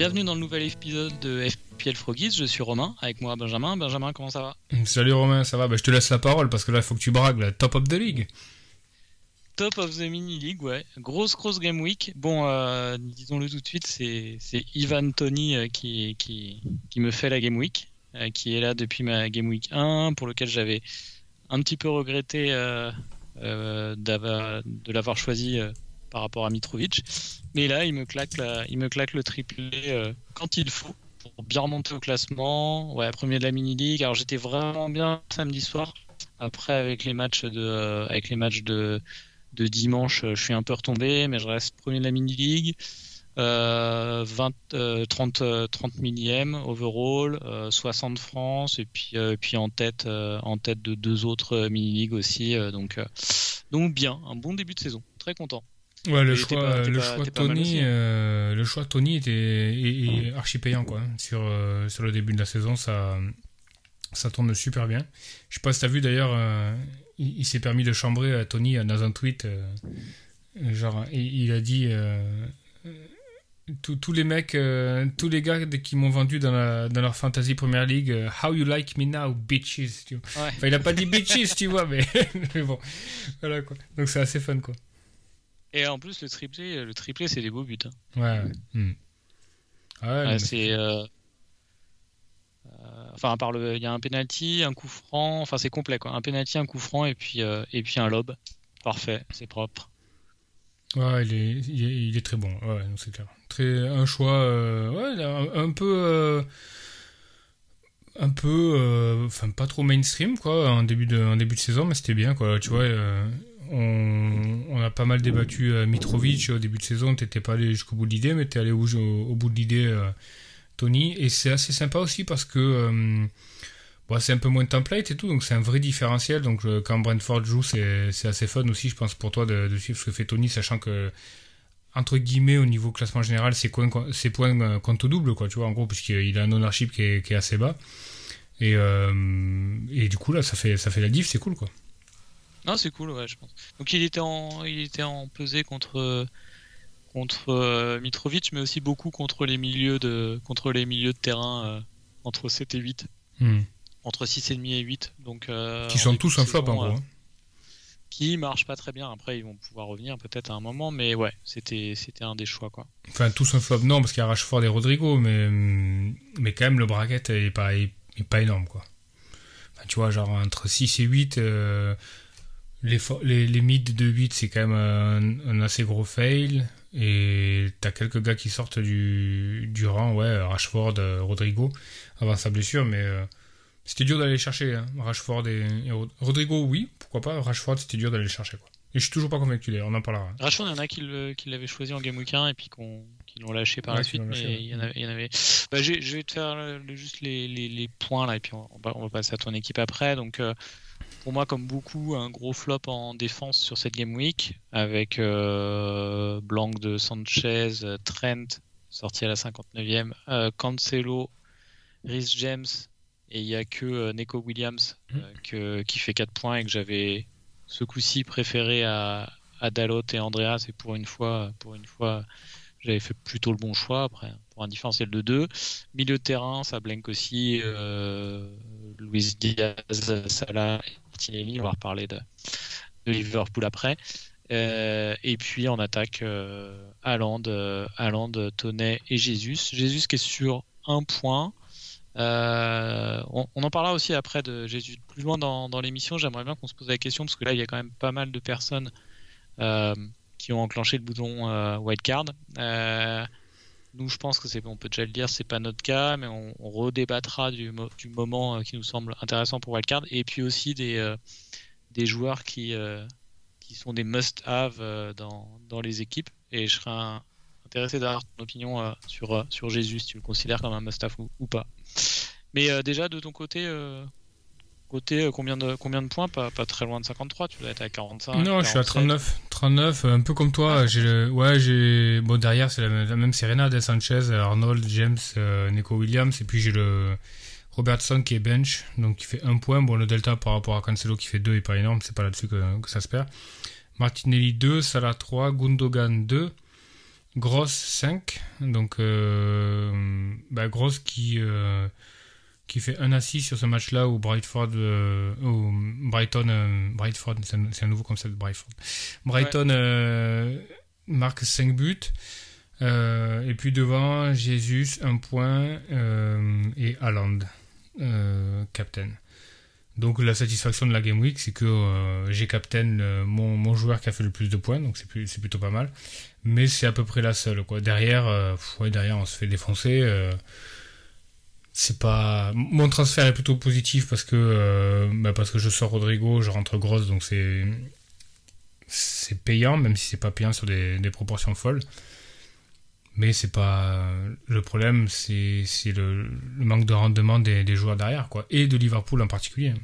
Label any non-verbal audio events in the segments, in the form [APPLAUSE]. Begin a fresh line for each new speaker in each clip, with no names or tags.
Bienvenue dans le nouvel épisode de FPL Froggies, je suis Romain, avec moi Benjamin. Benjamin, comment ça va?
Salut Romain, ça va? Bah, Je te laisse la parole parce que là il faut que tu bragues la top of the league.
Top of the mini league, ouais. Grosse, grosse game week. Bon, euh, disons-le tout de suite, c'est Ivan Tony euh, qui, qui, qui, me fait la game week, euh, qui est là depuis ma game week 1, pour lequel j'avais un petit peu regretté de l'avoir choisi par rapport à Mitrovic. Mais là, il me claque, il me claque le triplé euh, quand il faut pour bien remonter au classement. Ouais, premier de la mini league. Alors j'étais vraiment bien samedi soir. Après, avec les matchs de, euh, avec les matchs de, de dimanche, je suis un peu retombé, mais je reste premier de la mini league. 20, 30, 30 millième overall, 60 France et puis, euh, puis en tête, en tête de deux autres mini ligues aussi. donc, donc bien, un bon début de saison, très content.
Ouais, le choix, le choix Tony, hein. euh, le choix Tony était archi payant quoi. Sur euh, sur le début de la saison, ça ça tourne super bien. Je sais pas si t'as vu d'ailleurs, euh, il, s'est permis de chambrer à Tony dans un tweet, genre il, a dit tous les mecs, tous les gars qui m'ont vendu dans, la, dans leur fantasy Premier League, how you like me now, bitches. Tu vois. Enfin, il a pas dit bitches, tu vois, mais, [LAUGHS] mais bon, voilà quoi. Donc c'est assez fun quoi.
Et en plus, le triplé, le triplé c'est des beaux buts. Hein.
Ouais, ouais.
Ah c'est. Euh, euh... Enfin, par le, il y a un penalty, un coup franc. Enfin, c'est complet quoi. Un penalty, un coup franc et puis euh, et puis un lob. Parfait, c'est propre.
Ouais, il est, il est, très bon. Ouais, c'est clair. Très, un choix, euh, ouais, un, peu, un peu, enfin pas trop mainstream quoi, en début de, en début de saison, mais c'était bien quoi. Tu vois, on, a pas mal débattu euh, Mitrovic au début de saison. T'étais pas allé jusqu'au bout de l'idée, mais t'es allé au, bout de l'idée, euh, Tony. Et c'est assez sympa aussi parce que euh, c'est un peu moins de template et tout, donc c'est un vrai différentiel. Donc quand Brentford joue, c'est assez fun aussi, je pense, pour toi de, suivre ce que fait Tony, sachant que entre guillemets au niveau classement général, c'est points, points compte double, quoi, tu vois, en gros, puisqu'il a un ownership qui est, assez bas. Et, et du coup là, ça fait ça fait la diff, c'est cool, quoi.
Non, c'est cool, ouais, je pense. Donc il était en, il était en pesée contre contre euh, Mitrovic, mais aussi beaucoup contre les milieux de contre les milieux de terrain euh, entre 7 et 8. Hmm. Entre 6,5 et 8. Donc,
euh, qui sont tous un flop en gros. Hein.
Qui marchent pas très bien. Après, ils vont pouvoir revenir peut-être à un moment, mais ouais, c'était c'était un des choix quoi.
Enfin, tous un flop, non, parce qu'il y a Rashford et Rodrigo, mais mais quand même le bracket est pas, est, pas énorme quoi. Enfin, tu vois, genre entre 6 et 8 les, les, les mids de 8, c'est quand même un, assez gros fail. Et t'as quelques gars qui sortent du, du rang, ouais, Rashford, euh, Rodrigo, avant sa blessure, mais euh, c'était dur d'aller chercher. Hein. Rashford et, Rodrigo, oui, pourquoi pas. Rashford, c'était dur d'aller chercher. Quoi. Et je suis toujours pas convaincu d'ailleurs, on en parlera.
Rashford, il y en a qui l'avaient choisi en Game Week 1 et puis qui l'ont lâché par la suite, mais il y en avait. Il y en avait... Bah, je vais te faire juste les, les, les, points là, et puis on va, on va, passer à ton équipe après. Donc. Euh, pour moi, comme beaucoup, un gros flop en défense sur cette game week avec euh, Blanc de Sanchez, Trent sorti à la 59e, euh, Cancelo, Rhys James et il n'y a que euh, Neko Williams mmh. qui fait 4 points et que j'avais ce coup-ci préféré à, à Dalot et Andreas et pour une fois, pour une fois j'avais fait plutôt le bon choix après pour un différentiel de 2. Milieu de terrain, ça blank aussi. Luis Diaz, Salah on va reparler de, Liverpool après. Euh, et puis en attaque, euh, Haaland, euh, Tonnet et Jésus. Jésus qui est sur un point. Euh, on, en parlera aussi après de Jésus plus loin dans, l'émission. J'aimerais bien qu'on se pose la question parce que là il y a quand même pas mal de personnes qui ont enclenché le bouton wildcard. Nous, je pense que c'est, on peut déjà le dire, c'est pas notre cas, mais on, redébattra du, moment euh, qui nous semble intéressant pour Wildcard, et puis aussi des, euh, joueurs qui, euh, qui sont des must-have dans, dans, les équipes. Et je serais intéressé d'avoir ton opinion sur, sur Jésus, si tu le considères comme un must-have ou, pas. Mais déjà, de ton côté, Côté, euh, combien de, combien de points? Pas, pas très loin de 53, tu dois être à 45.
Non, je suis à 39. 39, un peu comme toi. Ah, j'ai ouais, j'ai, bon, derrière, c'est la, même Serena, Del Sanchez, Arnold, James, euh, Nico Williams, et puis j'ai le Robertson qui est bench, donc qui fait un point. Bon, le delta par rapport à Cancelo qui fait 2 est pas énorme, c'est pas là-dessus que, que, ça se perd. Martinelli 2, Salah 3, Gundogan 2, Gross 5, donc, euh, bah, Gross qui, euh, qui fait un assist sur ce match-là où Brightford, euh, Brighton, euh, Brightford, c'est un, nouveau concept Brightford. Brighton euh, marque 5 buts. et puis devant, Jésus, un point, et Haaland, captain. Donc la satisfaction de la Game Week, c'est que j'ai captain mon, mon, joueur qui a fait le plus de points, donc c'est plutôt pas mal. Mais c'est à peu près la seule. Quoi. Derrière, ouais, derrière, on se fait défoncer c'est pas mon transfert est plutôt positif parce que euh, bah, parce que je sors Rodrigo je rentre grosse donc c'est c'est payant même si c'est pas payant sur des, proportions folles. Mais c'est pas le problème c'est le, le, manque de rendement des, des, joueurs derrière quoi. Et de Liverpool en particulier.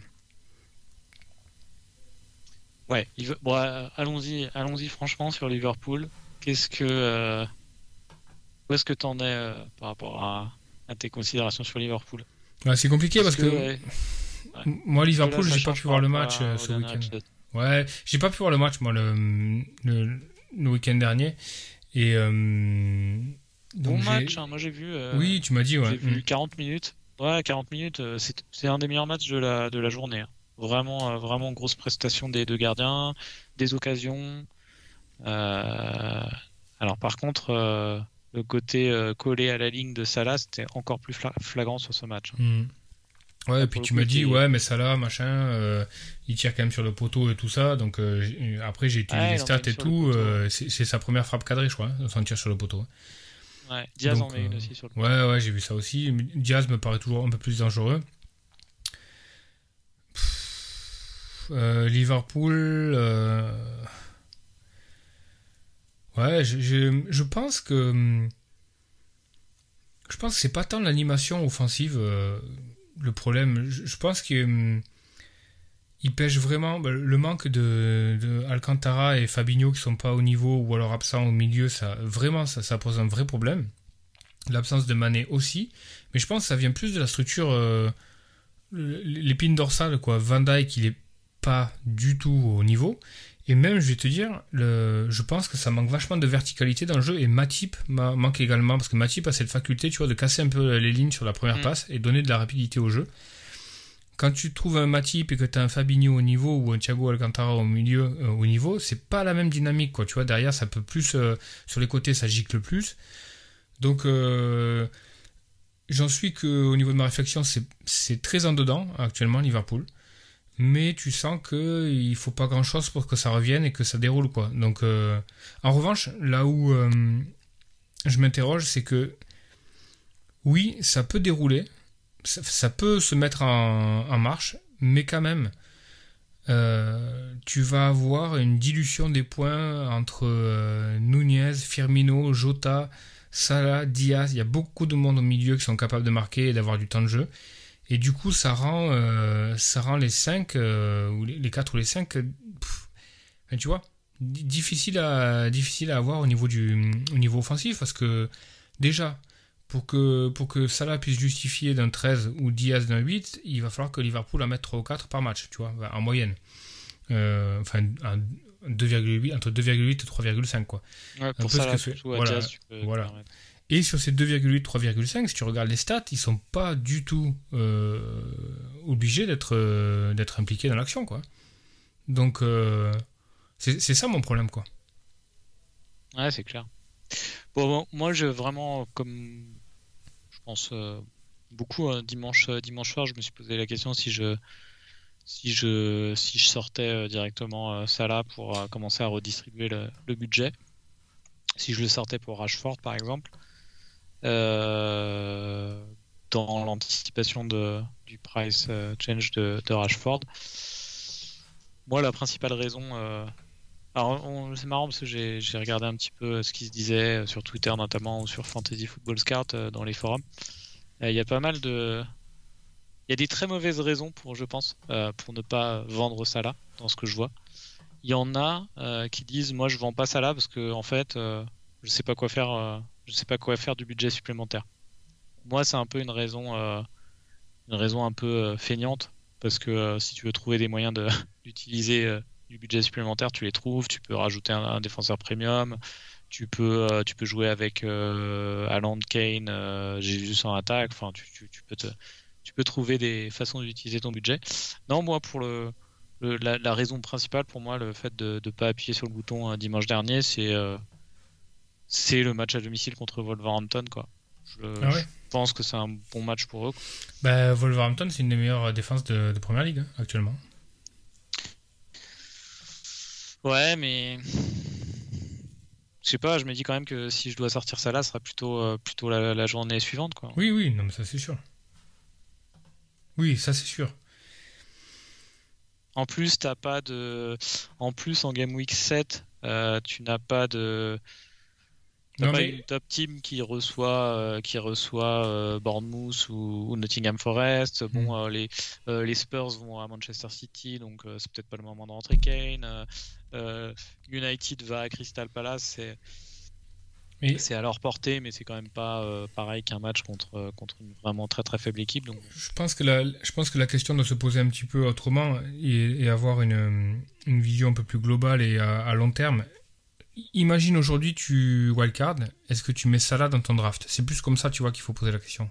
Ouais bon, euh, allons-y allons-y franchement sur Liverpool. Qu'est-ce que euh, où est-ce que t'en es par rapport à à tes considérations sur Liverpool
C'est compliqué parce, que, moi, Liverpool, j'ai pas pu voir le match euh, ce week-end. Ouais, j'ai pas pu voir le match, moi, le, le, week-end dernier. Et. Euh,
bon match, hein, moi j'ai vu. Euh,
oui, tu m'as dit, ouais.
J'ai vu 40 mm. minutes. Ouais, 40 minutes, c'est un des meilleurs matchs de la, de la journée. Hein. Vraiment, vraiment grosse prestation des deux gardiens, des occasions. alors par contre, le côté euh, collé à la ligne de Salah, c'était encore plus flagrant sur ce match.
Hmm. Ouais, et puis tu m'as dit, ouais, mais Salah, machin, euh, il tire quand même sur le poteau et tout ça. Donc euh, après, j'ai utilisé les stats et tout. c'est sa première frappe cadrée, je crois, hein, son tir sur le poteau.
Ouais, Diaz en met une aussi sur le
poteau. Ouais, ouais, j'ai vu ça aussi. Diaz me paraît toujours un peu plus dangereux. Liverpool. Ouais, je, je, pense que. Hum, je pense que c'est pas tant l'animation offensive euh, le problème. Je, pense qu'il hum, pêche vraiment bah, le manque de, de, Alcantara et Fabinho qui sont pas au niveau ou alors absents au milieu. Ça, vraiment, ça, ça pose un vrai problème. L'absence de Mané aussi. Mais je pense que ça vient plus de la structure. Euh, l'épine dorsale, quoi. Van Dijk, il est pas du tout au niveau. Et même, je vais te dire, le, je pense que ça manque vachement de verticalité dans le jeu et Matip manque également parce que Matip a cette faculté, tu vois, de casser un peu les lignes sur la première mm. passe et donner de la rapidité au jeu. Quand tu trouves un Matip et que tu as un Fabinho au niveau ou un Thiago Alcantara au milieu euh, au niveau, c'est pas la même dynamique, quoi. Tu vois, derrière, ça peut plus, euh, sur les côtés, ça gicle plus. Donc, euh, j'en suis que au niveau de ma réflexion, c'est très en dedans actuellement Liverpool mais tu sens que il faut pas grand chose pour que ça revienne et que ça déroule quoi. Donc euh, en revanche, là où euh, je m'interroge, c'est que oui, ça peut dérouler, ça, peut se mettre en, marche, mais quand même, euh, tu vas avoir une dilution des points entre Nunez, Firmino, Jota, Salah, Diaz. Il y a beaucoup de monde au milieu qui sont capables de marquer et d'avoir du temps de jeu. Et du coup, ça rend, euh, ça rend les 5, euh, ou les, 4 ou les 5, euh, tu vois, difficile à, difficile à avoir au niveau, du, au niveau offensif, parce que déjà, pour que, pour que Salah puisse justifier d'un 13 ou Diaz d'un 8, il va falloir que Liverpool en mette 3 ou 4 par match, tu vois, en moyenne. enfin, 2,8, entre 2,8 et 3,5, quoi.
Ouais, pour ça, voilà,
voilà. Et sur ces 2,8, 3,5, si tu regardes les stats, ils sont pas du tout euh, obligés d'être euh, d'être impliqués dans l'action, quoi. Donc euh, c'est ça mon problème, quoi.
Ouais, c'est clair. Bon, moi, je vraiment, comme je pense beaucoup dimanche dimanche soir, je me suis posé la question si je si je si je sortais directement ça là pour commencer à redistribuer le, le budget si je le sortais pour Rashford par exemple dans l'anticipation du price euh, change de, Rashford. Moi, la principale raison, euh, Alors, c'est marrant parce que j'ai regardé un petit peu ce qui se disait sur Twitter, notamment, ou sur Fantasy Football Scout dans les forums. Il y a pas mal de. Il y a des très mauvaises raisons pour, je pense, pour ne pas vendre ça là, dans ce que je vois. Il y en a qui disent, moi, je vends pas ça là parce que, en fait, je sais pas quoi faire. Je sais pas quoi faire du budget supplémentaire. Moi, c'est un peu une raison, une raison un peu feignante parce que si tu veux trouver des moyens [LAUGHS] d'utiliser du budget supplémentaire, tu les trouves. Tu peux rajouter un, défenseur premium. Tu peux, euh, tu peux jouer avec euh, Alan Kane, euh, Jésus en attaque. Enfin, tu, peux tu peux trouver des façons d'utiliser ton budget. Non, moi, pour le, la, raison principale pour moi, le fait de ne pas appuyer sur le bouton euh, dimanche dernier, c'est c'est le match à domicile contre Wolverhampton. Quoi. Je, ah pense que c'est un bon match pour eux.
Bah, Wolverhampton, c'est une des meilleures défenses de, de première ligue hein, actuellement.
Ouais, mais je sais pas, je me dis quand même que si je dois sortir ça là, ce sera plutôt, euh, plutôt la, journée suivante. Quoi.
Oui, oui, non, mais ça c'est sûr. Oui, ça c'est sûr.
En plus, t'as pas de. En plus, en Game Week 7, euh, tu n'as pas de. T'as pas une top team qui reçoit, euh, qui reçoit euh, Bournemouth ou, Nottingham Forest? Bon, hmm. euh, les, les Spurs vont à Manchester City, donc c'est peut-être pas le moment de rentrer Kane. United va à Crystal Palace, c'est c'est à leur portée, mais c'est quand même pas pareil qu'un match contre, contre une vraiment très très faible équipe. Donc...
Je, pense que la, je pense que la question doit se poser un petit peu autrement et, avoir une, une, vision un peu plus globale et à long terme imagine aujourd'hui tu wildcard, est-ce que tu mets ça là dans ton draft? C'est plus comme ça, tu vois, qu'il faut poser la question.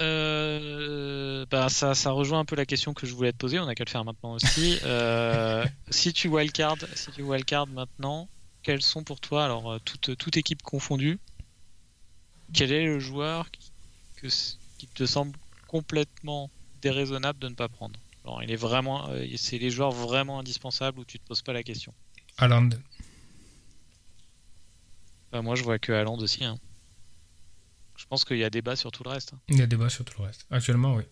Euh, bah ça, ça rejoint un peu la question que je voulais te poser. On a qu'à le faire maintenant aussi. [LAUGHS] Euh, si tu wildcard, si tu wildcard maintenant, quels sont pour toi, alors euh, toute, toute équipe confondue, quel est le joueur qui, qui te semble complètement déraisonnable de ne pas prendre? Alors, il est vraiment, c'est les joueurs vraiment indispensables où tu te poses pas la question?
Haaland.
Bah, moi, je vois que Haaland aussi. Hein. Je pense qu'il y a débat sur tout le reste. Hein.
Il y a débat sur tout le reste. Actuellement, oui.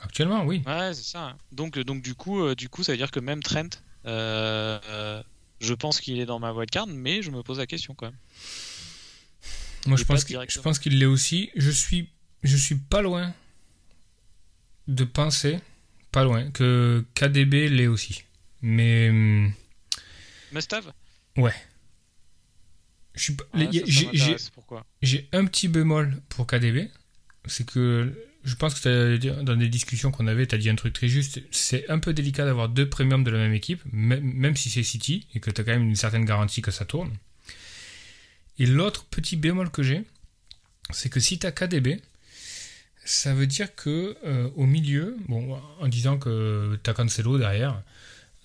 Actuellement, oui.
Ouais, c'est ça. Hein. Donc, donc du coup, euh, du coup, ça veut dire que même Trent, euh, je pense qu'il est dans ma wildcard, mais je me pose la question quand même.
Moi, je pense, je pense qu'il l'est aussi. Je suis, je suis pas loin de penser, pas loin, que KDB l'est aussi. Mais.
Hum, Must
Ouais. J'ai un petit bémol pour KDB. C'est que je pense que dans des discussions qu'on avait, tu as dit un truc très juste. C'est un peu délicat d'avoir deux premiums de la même équipe, même si c'est City, et que tu as quand même une certaine garantie que ça tourne. Et l'autre petit bémol que j'ai, c'est que si tu as KDB, ça veut dire que euh, au milieu, bon, en disant que tu as Cancelo derrière,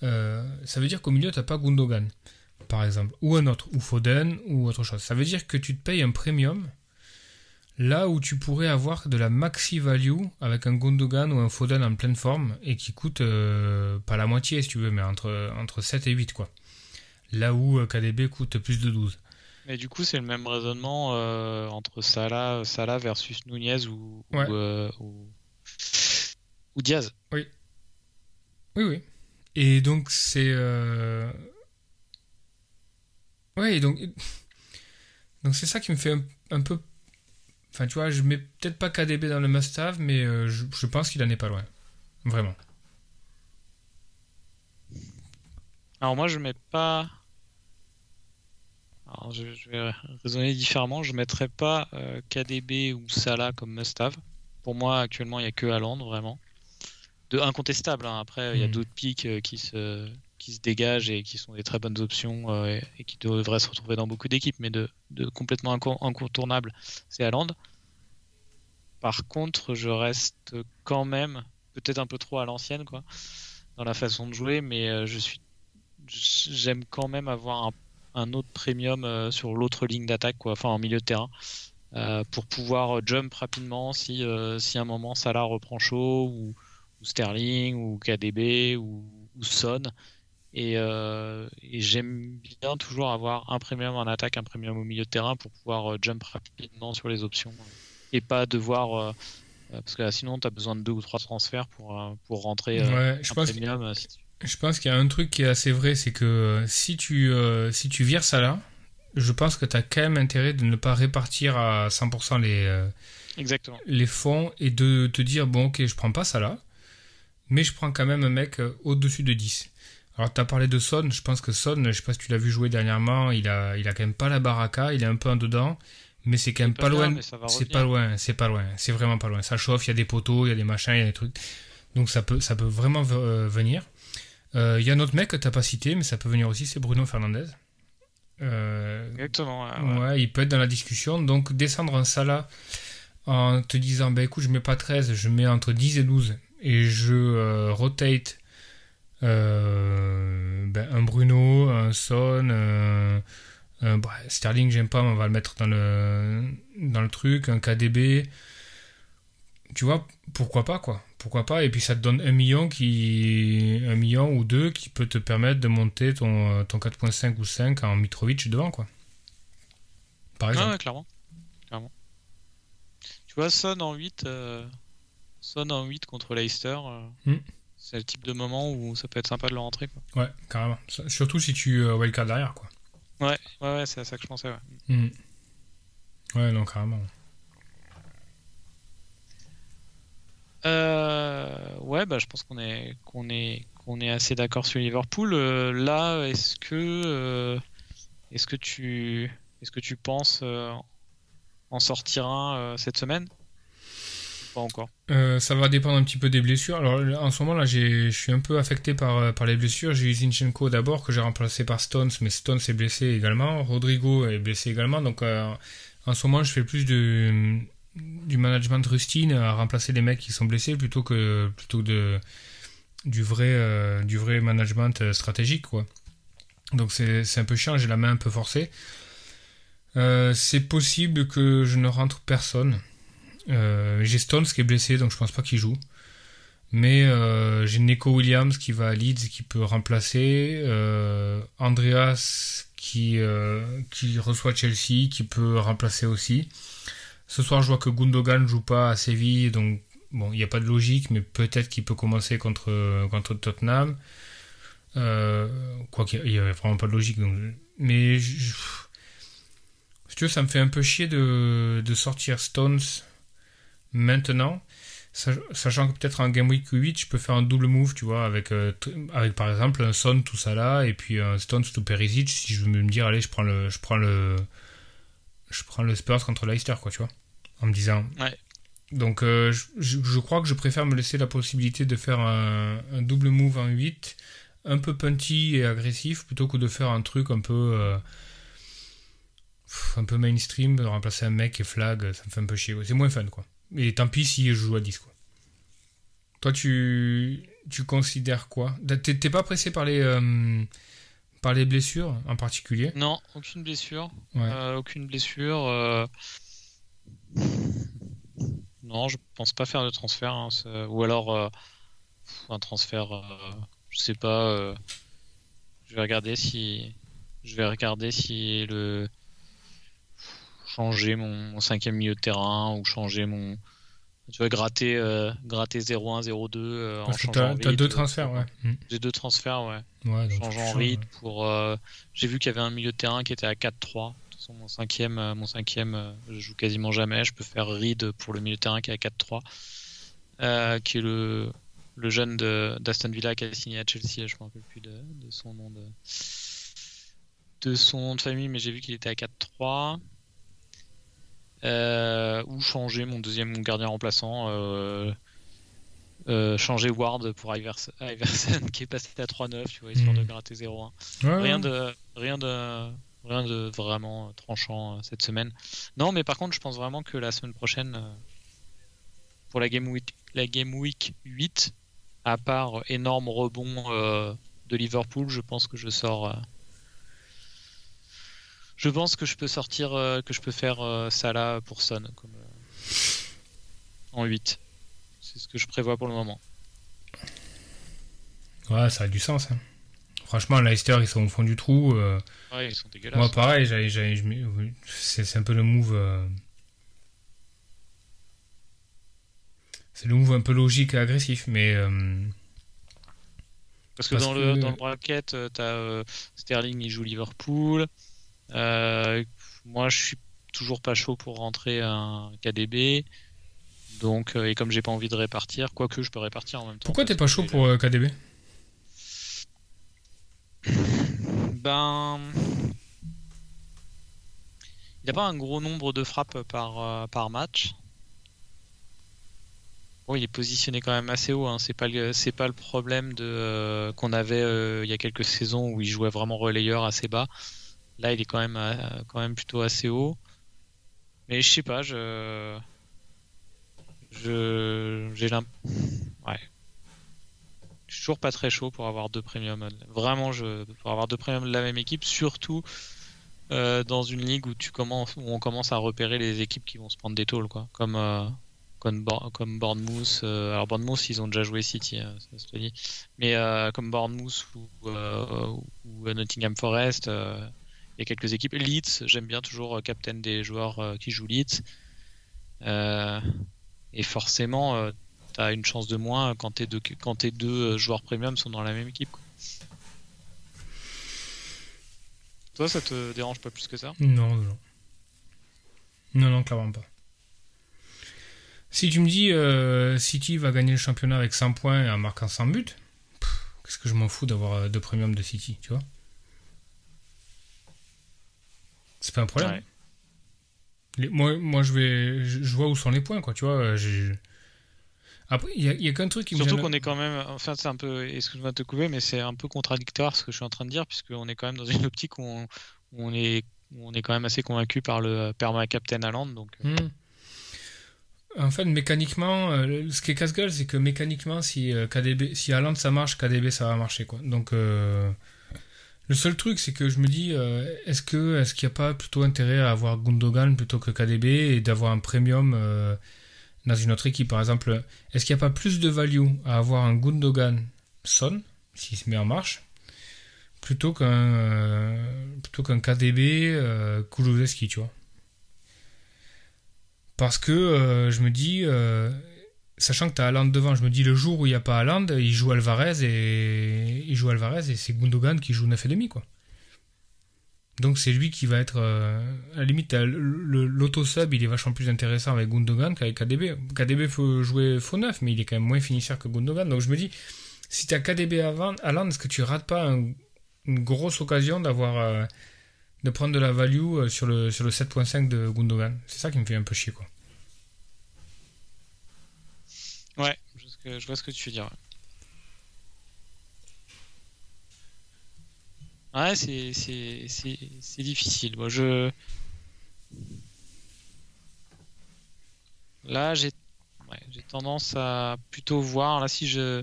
euh, ça veut dire qu'au milieu, tu n'as pas Gundogan, par exemple, ou un autre, ou Foden, ou autre chose. Ça veut dire que tu te payes un premium là où tu pourrais avoir de la maxi value avec un Gundogan ou un Foden en pleine forme et qui coûte euh, pas la moitié si tu veux, mais entre, entre 7 et 8 quoi. Là où euh, KDB coûte plus de 12.
Mais du coup, c'est le même raisonnement entre Salah, Salah versus Nunez ou, ou, ou, Diaz.
Oui. Oui, oui. Et donc, c'est. Euh... Ouais, donc. [LAUGHS] Donc, c'est ça qui me fait un, peu. Enfin, tu vois, je mets peut-être pas KDB dans le must-have, mais euh, je, pense qu'il en est pas loin. Vraiment.
Alors, moi, je mets pas. Alors, je, vais raisonner différemment. Je mettrais pas euh, KDB ou Salah comme must-have. Pour moi, actuellement, il n'y a que Haaland, vraiment de incontestable. Hein. Après, il y a hmm. d'autres pics euh, qui se qui se dégagent et qui sont des très bonnes options euh, et qui devraient se retrouver dans beaucoup d'équipes, mais de, de complètement incontournable, c'est Haaland. Par contre, je reste quand même peut-être un peu trop à l'ancienne, quoi, dans la façon de jouer, mais euh, je suis j'aime quand même avoir un, autre premium sur l'autre ligne d'attaque, quoi, enfin en milieu de terrain. pour pouvoir jump rapidement si, si à un moment Salah reprend chaud ou, ou Sterling ou KDB ou, Son. Euh, et, j'aime bien toujours avoir un premium en attaque, un premium au milieu de terrain pour pouvoir euh, jump rapidement sur les options et pas devoir parce que sinon, tu as besoin de deux ou trois transferts pour, pour rentrer
ouais, je pense Je pense qu'il y a un truc qui est assez vrai, c'est que si tu, si tu vires ça là, je pense que tu as quand même intérêt de ne pas répartir à 100% les,
Exactement.
les fonds et de te dire, bon, ok, je prends pas ça là, mais je prends quand même un mec au-dessus de 10. Alors, tu as parlé de Son. Je pense que Son, je sais pas si tu l'as vu jouer dernièrement, il a, il a quand même pas la baraka, il est un peu en dedans, mais c'est quand même pas, loin. C'est pas loin, c'est pas loin, c'est vraiment pas loin. Ça chauffe, il y a des poteaux, il y a des machins, il y a des trucs. Donc, ça peut, ça peut vraiment euh, venir. Euh, il y a un autre mec que tu pas cité, mais ça peut venir aussi, c'est Bruno Fernandez.
Euh, Exactement.
Ouais, il peut être dans la discussion. Donc, descendre un Salah en te disant, bah écoute, je mets pas 13, je mets entre 10 et 12 et je rotate euh, ben, un Bruno, un Son, euh, Sterling, j'aime pas, mais on va le mettre dans le, dans le truc, un KDB. Tu vois, pourquoi pas, quoi. Pourquoi pas, et puis ça te donne un million, qui, un million ou deux qui peut te permettre de monter ton, ton 4.5 ou 5 en Mitrovic devant, quoi.
Par exemple. clairement. clairement. Tu vois, Son en 8, euh, Son en 8 contre Leicester. Hmm c'est le type de moment où ça peut être sympa de le rentrer.
Quoi. Ouais, carrément. Surtout si tu euh, wildcard derrière. Quoi.
Ouais, ouais, ouais c'est à ça que je pensais. Ouais,
hmm. ouais non, carrément.
Euh, ouais, bah, je pense qu'on est, qu'on est, qu'on est assez d'accord sur Liverpool. Euh, là, est-ce que, euh, est-ce que tu, est-ce que tu penses en sortir un cette semaine? Pas encore
euh, Ça va dépendre un petit peu des blessures. Alors en ce moment là, je suis un peu affecté par, euh, par les blessures. J'ai eu Zinchenko d'abord que j'ai remplacé par Stones, mais Stones est blessé également. Rodrigo est blessé également. Donc euh, en ce moment, je fais plus du, du management rustine à remplacer les mecs qui sont blessés plutôt que plutôt de du vrai du vrai management stratégique quoi. Donc c'est un peu chiant, j'ai la main un peu forcée. c'est possible que je ne rentre personne. Euh, j'ai Stones qui est blessé, donc je pense pas qu'il joue. Mais euh, j'ai Nico Williams qui va à Leeds qui peut remplacer. Euh, Andreas qui, reçoit Chelsea qui peut remplacer aussi. Ce soir, je vois que Gundogan joue pas à Séville, donc il n'y a pas de logique, mais peut-être qu'il peut commencer contre, contre Tottenham. quoi qu'il n'y a vraiment pas de logique. Mais tu veux, ça me fait un peu chier de sortir Stones maintenant, sachant que peut-être en Game Week 8, je peux faire un double move, tu vois, avec, euh, avec par exemple un Son tout ça là, et puis un Stones tout Perisic, si je veux me dire, allez, je prends le, je prends le, je prends le Spurs contre Leicester, quoi, tu vois, en me disant.
Ouais.
Donc, euh, je, crois que je préfère me laisser la possibilité de faire un, double move en 8, un peu punty et agressif, plutôt que de faire un truc un peu. Euh, un peu mainstream, de remplacer un mec et flag, ça me fait un peu chier. C'est moins fun, quoi. Et tant pis si je joue à 10, quoi. Toi, tu, tu considères quoi? T'es pas pressé par les, euh, par les blessures en particulier?
Non, aucune blessure. Euh, aucune blessure. Euh. Non, je pense pas faire de transfert. Hein, ou alors un transfert, je sais pas. Je vais regarder si. Je vais regarder si le changer mon, cinquième milieu de terrain ou changer mon. Tu vois, gratter, euh, gratter 0-1, 0-2 euh, en changeant.
T'as deux transferts, ouais.
Mm. J'ai deux transferts, ouais. ouais changeant rythme pour. Euh, j'ai vu qu'il y avait un milieu de terrain qui était à 4-3. De toute façon, mon cinquième, mon cinquième je joue quasiment jamais. Je peux faire Reed pour le milieu de terrain qui est à 4-3. qui est le, le jeune d'Aston Villa qui a signé à Chelsea. Je me rappelle plus de, de son nom de, de son nom de famille, mais j'ai vu qu'il était à 4-3. Euh, ou changer mon deuxième gardien remplaçant. Euh, euh, changer Ward pour Iverson, [LAUGHS] qui est passé à 3-9, tu vois, histoire de hmm. gratter 0-1. rien, De, rien, de, rien de vraiment tranchant cette semaine. Non, mais par contre, je pense vraiment que la semaine prochaine, pour la Game Week, la Game Week 8, à part énorme rebond de Liverpool, je pense que je sors je pense que je peux sortir, euh, que je peux faire euh, Salah pour Son comme, euh, en 8. C'est ce que je prévois pour le moment.
Ouais, ça a du sens. Hein. Franchement, Leicester, ils sont au fond du trou.
ouais, ils sont dégueulasses.
Moi, pareil, c'est un peu le move. c'est le move un peu logique et agressif, mais.
Parce que, dans, Le, dans le bracket, t'as Sterling, il joue Liverpool. Moi, je suis toujours pas chaud pour rentrer un KDB. Donc, et comme j'ai pas envie de répartir, quoique je peux répartir en même temps.
Pourquoi t'es pas chaud pour KDB
Ben. Il n'y a pas un gros nombre de frappes par, euh, par match. Bon, il est positionné quand même assez haut. Hein. C'est pas c'est pas le problème de euh, qu'on avait euh, il y a quelques saisons où il jouait vraiment relayeur assez bas. Là, il est quand même quand même plutôt assez haut. Mais je sais pas, je je j'ai l'impression. Ouais. Suis toujours pas très chaud pour avoir deux premiums. Vraiment, je pour avoir deux premiums de la même équipe, surtout euh, dans une ligue où tu commences, où on commence à repérer les équipes qui vont se prendre des tôles, quoi. Comme euh, comme, comme. Euh, alors Bournemouth, ils ont déjà joué City, hein, ça se dit. Mais comme Bournemouth ou, ou Nottingham Forest, il y a quelques équipes. Leeds, j'aime bien toujours captain des joueurs qui jouent Leeds. et forcément, tu as une chance de moins quand tes deux, quand tes deux joueurs premium sont dans la même équipe. Toi, ça te dérange pas plus que ça?
Non, non, non. Non, clairement pas. Si tu me dis euh, City va gagner le championnat avec 100 points et en marquant 100 buts, qu'est-ce que je m'en fous d'avoir euh, deux premiums de City, tu vois? C'est pas un problème. moi, moi je vais, je vois où sont les points, quoi, tu vois. J'ai après, il y a, qu'un truc qui
Surtout qu'on est quand même, enfin c'est un peu, excuse-moi de te couper, mais c'est un peu contradictoire ce que je suis en train de dire, puisqu'on est quand même dans une optique où on, est, on est quand même assez convaincu par le perma Captain Haaland. Donc... Euh. Hmm.
En fait, mécaniquement, euh, ce qui est casse-gueule, c'est que mécaniquement, si euh, KDB, si Haaland ça marche, KDB ça va marcher quoi. Donc le seul truc, c'est que je me dis, est-ce que est-ce qu'il n'y a pas plutôt intérêt à avoir Gundogan plutôt que KDB et d'avoir un premium dans une autre équipe? Par exemple, est-ce qu'il n'y a pas plus de value à avoir un Gundogan Son, s'il se met en marche, plutôt qu'un euh, plutôt qu'un KDB euh, tu vois? Parce que euh, je me dis, euh, sachant que tu as Haaland devant, je me dis le jour où il n'y a pas Haaland, il joue Alvarez et il joue Alvarez et c'est Gundogan qui joue 9,5 quoi. Donc c'est lui qui va être, euh, à la limite, l'auto-sub, il est vachement plus intéressant avec Gundogan qu'avec KDB. KDB faut jouer faux neuf, mais il est quand même moins finisseur que Gundogan. Donc je me dis, si tu as KDB avant, Alan, est-ce que tu rates pas une grosse occasion d'avoir, euh, de prendre de la value euh, sur le, sur le 7.5 de Gundogan? C'est ça qui me fait un peu chier, quoi.
Je vois ce que tu veux dire. Ouais, c'est, c'est, c'est, difficile. Moi, je. Là, j'ai, ouais, j'ai tendance à plutôt voir. Là, si je,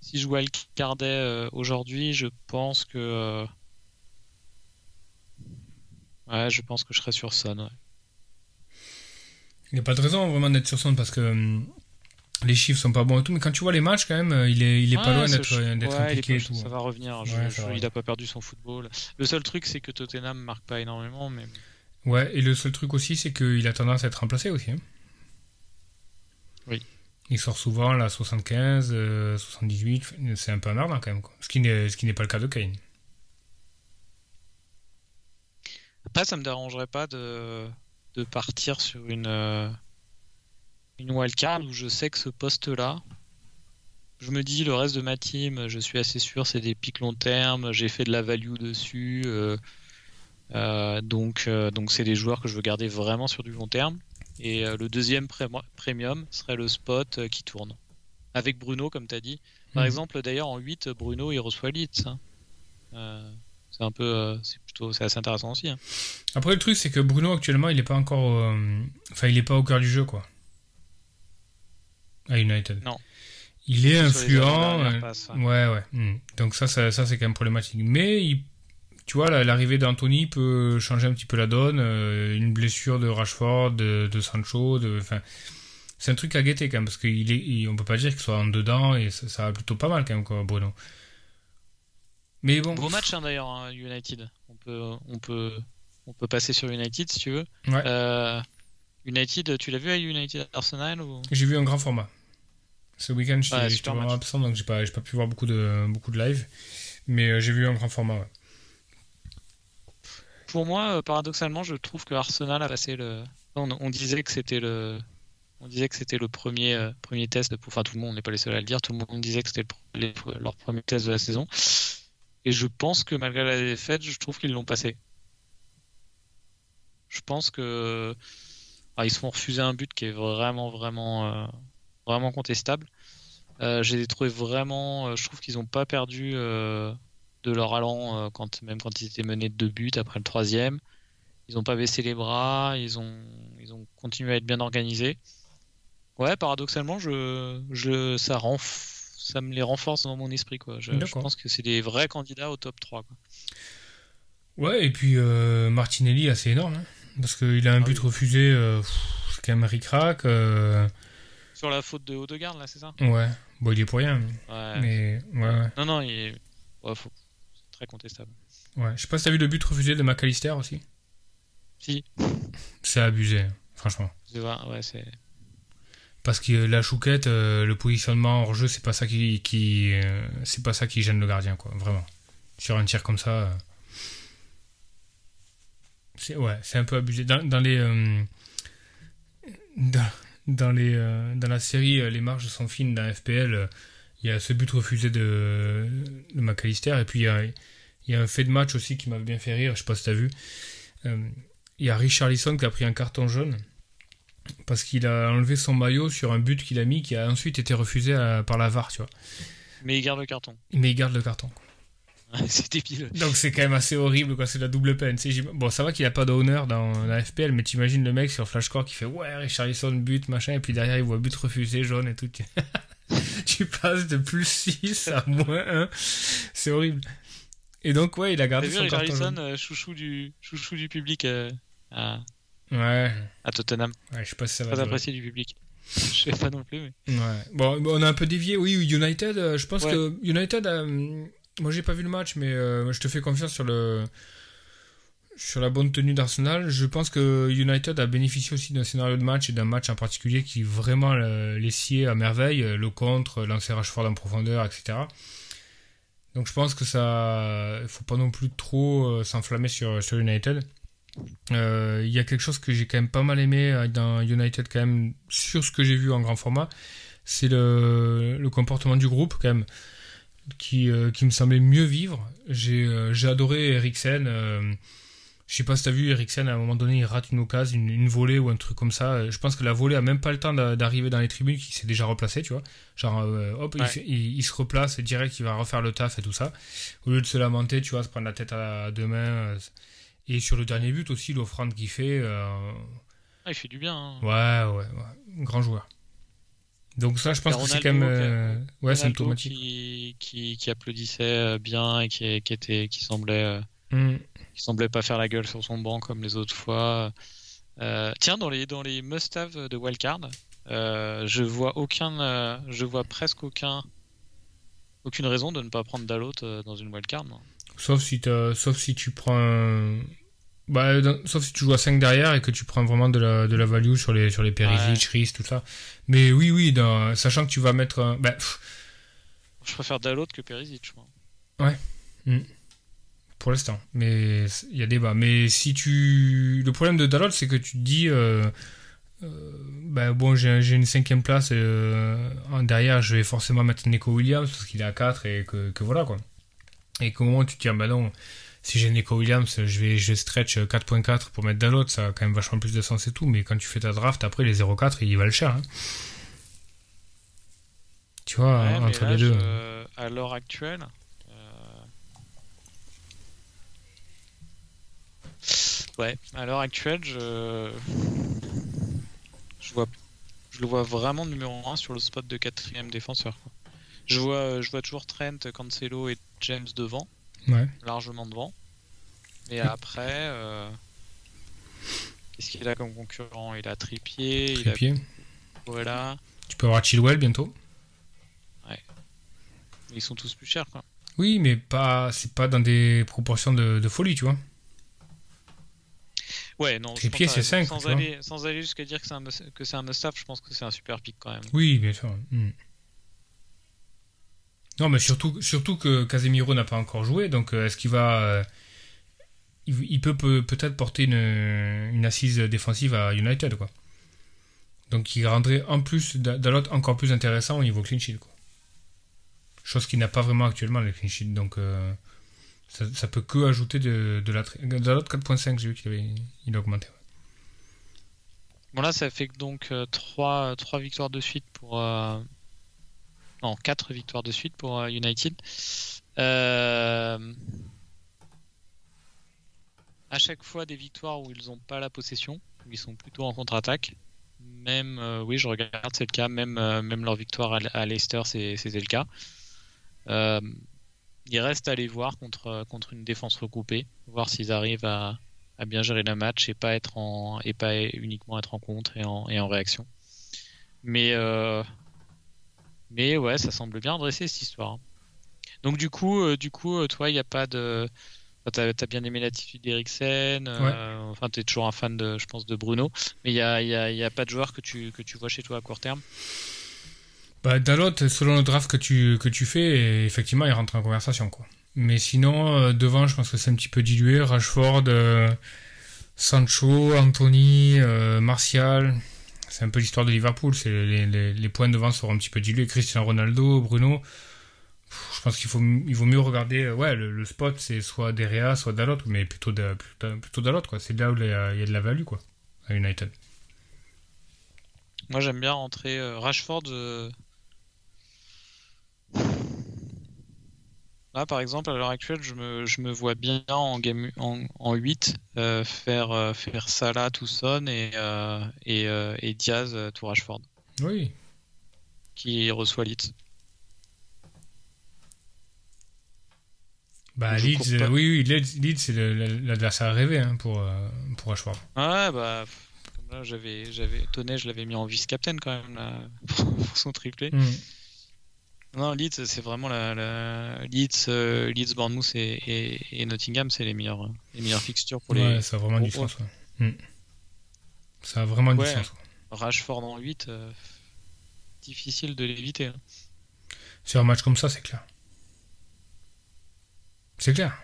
si je Cardet euh, aujourd'hui, je pense que. Euh, ouais, je pense que je serais sur Son. Ouais.
Il n'y a pas de raison vraiment d'être sur Son parce que hum, les chiffres sont pas bons et tout, mais quand tu vois les matchs, quand même, il est, il est pas loin d'être, impliqué.
ça va revenir. il a pas perdu son football. Le seul truc, c'est que Tottenham marque pas énormément, mais.
Ouais, et le seul truc aussi, c'est qu'il a tendance à être remplacé aussi. Hein.
Oui.
Il sort souvent là 75, 78, euh, c'est un peu emmerdant quand même. Quoi. Ce qui n'est, ce qui n'est pas le cas de Kane.
Après, ça me dérangerait pas de, de partir sur une. Une wildcard où je sais que ce poste-là, je me dis le reste de ma team, je suis assez sûr, c'est des pics long terme, j'ai fait de la value dessus, euh, euh, donc euh, donc c'est des joueurs que je veux garder vraiment sur du long terme. Et le deuxième premium serait le spot qui tourne. Avec Bruno, comme tu as dit. Par mhm. exemple, d'ailleurs, en 8, Bruno, il reçoit Leeds. Hein. c'est un peu. c'est plutôt. C'est assez intéressant aussi. Hein.
Après, le truc, c'est que Bruno, actuellement, il n'est pas encore. Enfin, il n'est pas au cœur du jeu, quoi à United.
Non.
Il est influent. Euh, ouais, ouais. Hmm. Donc ça, ça, c'est quand même problématique. Mais tu vois, l'arrivée d'Anthony peut changer un petit peu la donne. Euh, une blessure de Rashford, de, Sancho, de, c'est un truc à guetter quand même parce qu'il est, on peut pas dire qu'il soit en dedans et ça, va plutôt pas mal quand même quoi, Bruno. Mais bon.
Gros match hein, d'ailleurs, hein, United. On peut, on peut, on peut passer sur United si tu veux.
Ouais. Euh,
United, tu l'as vu à United Arsenal ou...
J'ai vu un grand format. Ce week-end, j'étais vraiment absent, donc j'ai pas, pas pu voir beaucoup de, beaucoup de live. Mais euh, j'ai vu un grand format,
Pour moi, euh, paradoxalement, je trouve que Arsenal a passé le. On, disait que c'était le. On disait que c'était le premier, euh, premier test. Enfin, tout le monde, n'est pas les seuls à le dire. Tout le monde disait que c'était leur premier test de la saison. Et je pense que malgré la défaite, je trouve qu'ils l'ont passé. Je pense que. Ah, ils se font refuser un but qui est vraiment, vraiment, vraiment contestable. Euh, j'ai trouvé vraiment, euh, je trouve qu'ils n'ont pas perdu euh, de leur allant quand même quand ils étaient menés de deux buts après le troisième. Ils n'ont pas baissé les bras, ils ont, ils ont continué à être bien organisés. Ouais, paradoxalement, je, je, ça, ça me les renforce dans mon esprit. Quoi. Je, pense que c'est des vrais candidats au top 3. Quoi.
Ouais, et puis Martinelli, assez énorme. Hein, parce qu'il a un ah but refusé, c'est quand même ric-rac.
Sur la faute de Odegaard, là, c'est ça?
Ouais. Bon, il est pour rien. Mais, ouais.
Non, non, il est très contestable.
Ouais. Je sais pas si t'as vu le but refusé de McAllister aussi.
Si.
C'est abusé, franchement.
Ouais, c'est.
Parce que la chouquette, euh, le positionnement hors jeu, c'est pas ça qui, qui euh, c'est pas ça qui gêne le gardien, quoi. Vraiment. Sur un tir comme ça, euh, c'est ouais, c'est un peu abusé. Dans, dans les dans, les, euh, dans la série euh, Les marges sont fines d'un FPL, euh, il y a ce but refusé de, de McAllister, et puis il y, a, il y, a, un fait de match aussi qui m'a bien fait rire, je sais pas si tu as vu. il y a Richarlison qui a pris un carton jaune parce qu'il a enlevé son maillot sur un but qu'il a mis qui a ensuite été refusé par la VAR, tu vois.
Mais il garde le carton.
Mais il garde le carton. [LAUGHS]
c'est débile.
Donc c'est quand même assez horrible, quoi. C'est la double peine. Bon, ça va qu'il a pas d'honneur dans la FPL, mais t'imagines le mec sur Flashcore qui fait ouais, Richarlison but, machin, et puis derrière il voit but refusé, jaune et tout. [LAUGHS] tu passes de plus 6 à moins 1. C'est horrible. Et donc, ouais, il a gardé son
Richarlison, euh, chouchou, du, chouchou du public euh, à,
ouais.
à Tottenham.
Ouais, je sais pas si ça va.
Pas apprécié du public. [LAUGHS] Je sais pas non plus. Mais...
Ouais. Bon, on a un peu dévié. Oui, United, euh, je pense que United a moi, j'ai pas vu le match, mais euh, je te fais confiance sur le sur la bonne tenue d'Arsenal. Je pense que United a bénéficié aussi d'un scénario de match et d'un match en particulier qui vraiment euh, les sciait à merveille, euh, le contre, lancer fort en profondeur, etc. Donc je pense que ça, il faut pas non plus trop s'enflammer sur, sur United. Il y a quelque chose que j'ai quand même pas mal aimé dans United quand même sur ce que j'ai vu en grand format, c'est le, le comportement du groupe quand même qui, euh, qui me semblait mieux vivre. J'ai euh, adoré Eriksen. Euh, je sais pas si t'as vu Eriksen, à un moment donné, il rate une occasion, une, une, volée ou un truc comme ça. Je pense que la volée a même pas le temps d'arriver dans les tribunes, qui s'est déjà replacé, tu vois. Genre, hop, il, se replace et direct, il va refaire le taf et tout ça. Au lieu de se lamenter, tu vois, se prendre la tête à deux mains. et sur le dernier but aussi, l'offrande qu'il fait.
Ah, il fait du bien. Hein.
Ouais, ouais, ouais. Grand joueur. Donc ça, je pense que c'est quand même euh, ouais, symptomatique.
Qui, qui, qui, applaudissait euh, bien et qui, qui, était, qui semblait, euh, mm. qui semblait pas faire la gueule sur son banc comme les autres fois. tiens, dans les, dans les must-have de Wildcard, je vois aucun, je vois presque aucun, aucune raison de ne pas prendre Dalot dans une Wildcard.
Sauf si, sauf si tu prends un, bah, sauf si tu joues à 5 derrière et que tu prends vraiment de la, de la value sur les, sur les Perisic, tout ça. Mais oui, oui, dans, sachant que tu vas mettre. Bah,
je préfère Dalot que Perisic, moi.
Ouais. Hmm. Pour l'instant. Mais il y a débat. Mais si tu. Le problème de Dalot, c'est que tu te dis. Euh, euh, bah, bon, j'ai une cinquième place. Euh, derrière, je vais forcément mettre Nico Williams parce qu'il est à 4 et que, que voilà, quoi. Et qu'au moment où tu te dis, ah, bah non si j'ai Nico Williams, je vais, je stretch 4.4 pour mettre Dalot, ça a quand même vachement plus de sens et tout, mais quand tu fais ta draft, après les 0.4, il va le cher. Hein. Tu vois, entre les deux.
à l'heure actuelle, euh, ouais, à l'heure actuelle, je... je vois, je le vois vraiment numéro 1 sur le spot de quatrième défenseur. Je vois, je vois toujours Trent, Cancelo et James devant largement devant. Et après, euh, qu'est-ce qu'il a comme concurrent? Il a Trippier. il a
Tu peux avoir Chilwell bientôt.
Ouais. Ils sont tous plus chers, quoi.
Oui, mais pas, c'est pas dans des proportions de, folie, tu vois.
Ouais, non.
Trippier, c'est 5.
Sans, aller, sans aller jusqu'à dire que c'est un, que c'est un must-have, je pense que c'est un super pick quand même.
Oui, bien sûr. Hmm. Non, mais surtout, surtout que Casemiro n'a pas encore joué, donc est-ce qu'il va. il, peut peut-être porter une, une, assise défensive à United, quoi. Donc il rendrait en plus Dalot encore plus intéressant au niveau clean sheet. Quoi. Chose qu'il n'a pas vraiment actuellement les clean sheet. Donc euh, ça, peut que ajouter de, de la... Dalot 4.5 j'ai vu qu'il avait, il a augmenté.
Bon là ça fait donc 3, euh, 3 victoires de suite pour... Euh... Non 4 victoires de suite pour euh, United. À chaque fois des victoires où ils n'ont pas la possession, où ils sont plutôt en contre-attaque même, euh, oui, je regarde, c'est le cas. Même, euh, même leur victoire à, Leicester, c'était le cas. Euh, il reste à aller voir contre, contre une défense regroupée, voir s'ils arrivent à, à, bien gérer le match et pas être en et pas uniquement être en contre et en, et en réaction. Mais mais ouais, ça semble bien dressé cette histoire. Donc du coup, du coup, toi, il n'y a pas de T'as as bien aimé l'attitude d'Eriksen. Euh, enfin, t'es toujours un fan de, je pense, de Bruno. Mais il n'y a, y a, y a, pas de joueur que tu, que tu vois chez toi à court terme?
Bah, Dalot, selon le draft que tu, que tu fais, effectivement, il rentre en conversation. Quoi. Mais sinon, euh, devant, je pense que c'est un petit peu dilué. Rashford, euh, Sancho, Anthony, Martial. C'est un peu l'histoire de Liverpool. Les, les, les, points devant seront un petit peu dilués. Cristiano Ronaldo, Bruno je pense qu'il faut, il vaut mieux regarder. Euh, ouais, le, spot, c'est soit Derea, soit Dalot, mais plutôt, de, plutôt, Dalot, quoi. C'est là où il y a de la value, quoi, à United.
Moi, j'aime bien rentrer euh, Rashford. Là, par exemple, à l'heure actuelle, je me, je me vois bien en, game, en, en 8 faire, faire Salah tout son et, et, et Diaz tout Rashford.
Oui.
Qui reçoit Leeds.
Bah, Leeds, euh, oui, oui, Leeds, c'est l'adversaire rêvé hein, pour, euh, pour Ashford.
Ouais, bah, comme là, j'avais, j'avais, Tonnet, je l'avais mis en vice-captain quand même, là, [LAUGHS] pour son triplé. Mm. Non, Leeds, c'est vraiment la, la... Leeds, euh, Leeds, Bournemouth et, et, Nottingham, c'est les meilleures, les meilleures fixtures pour les.
Ouais, ça a vraiment du sens. Ouais. Mm. Ça a vraiment du sens.
Rashford en 8, difficile de l'éviter. Hein.
Sur un match comme ça, c'est clair. C'est clair.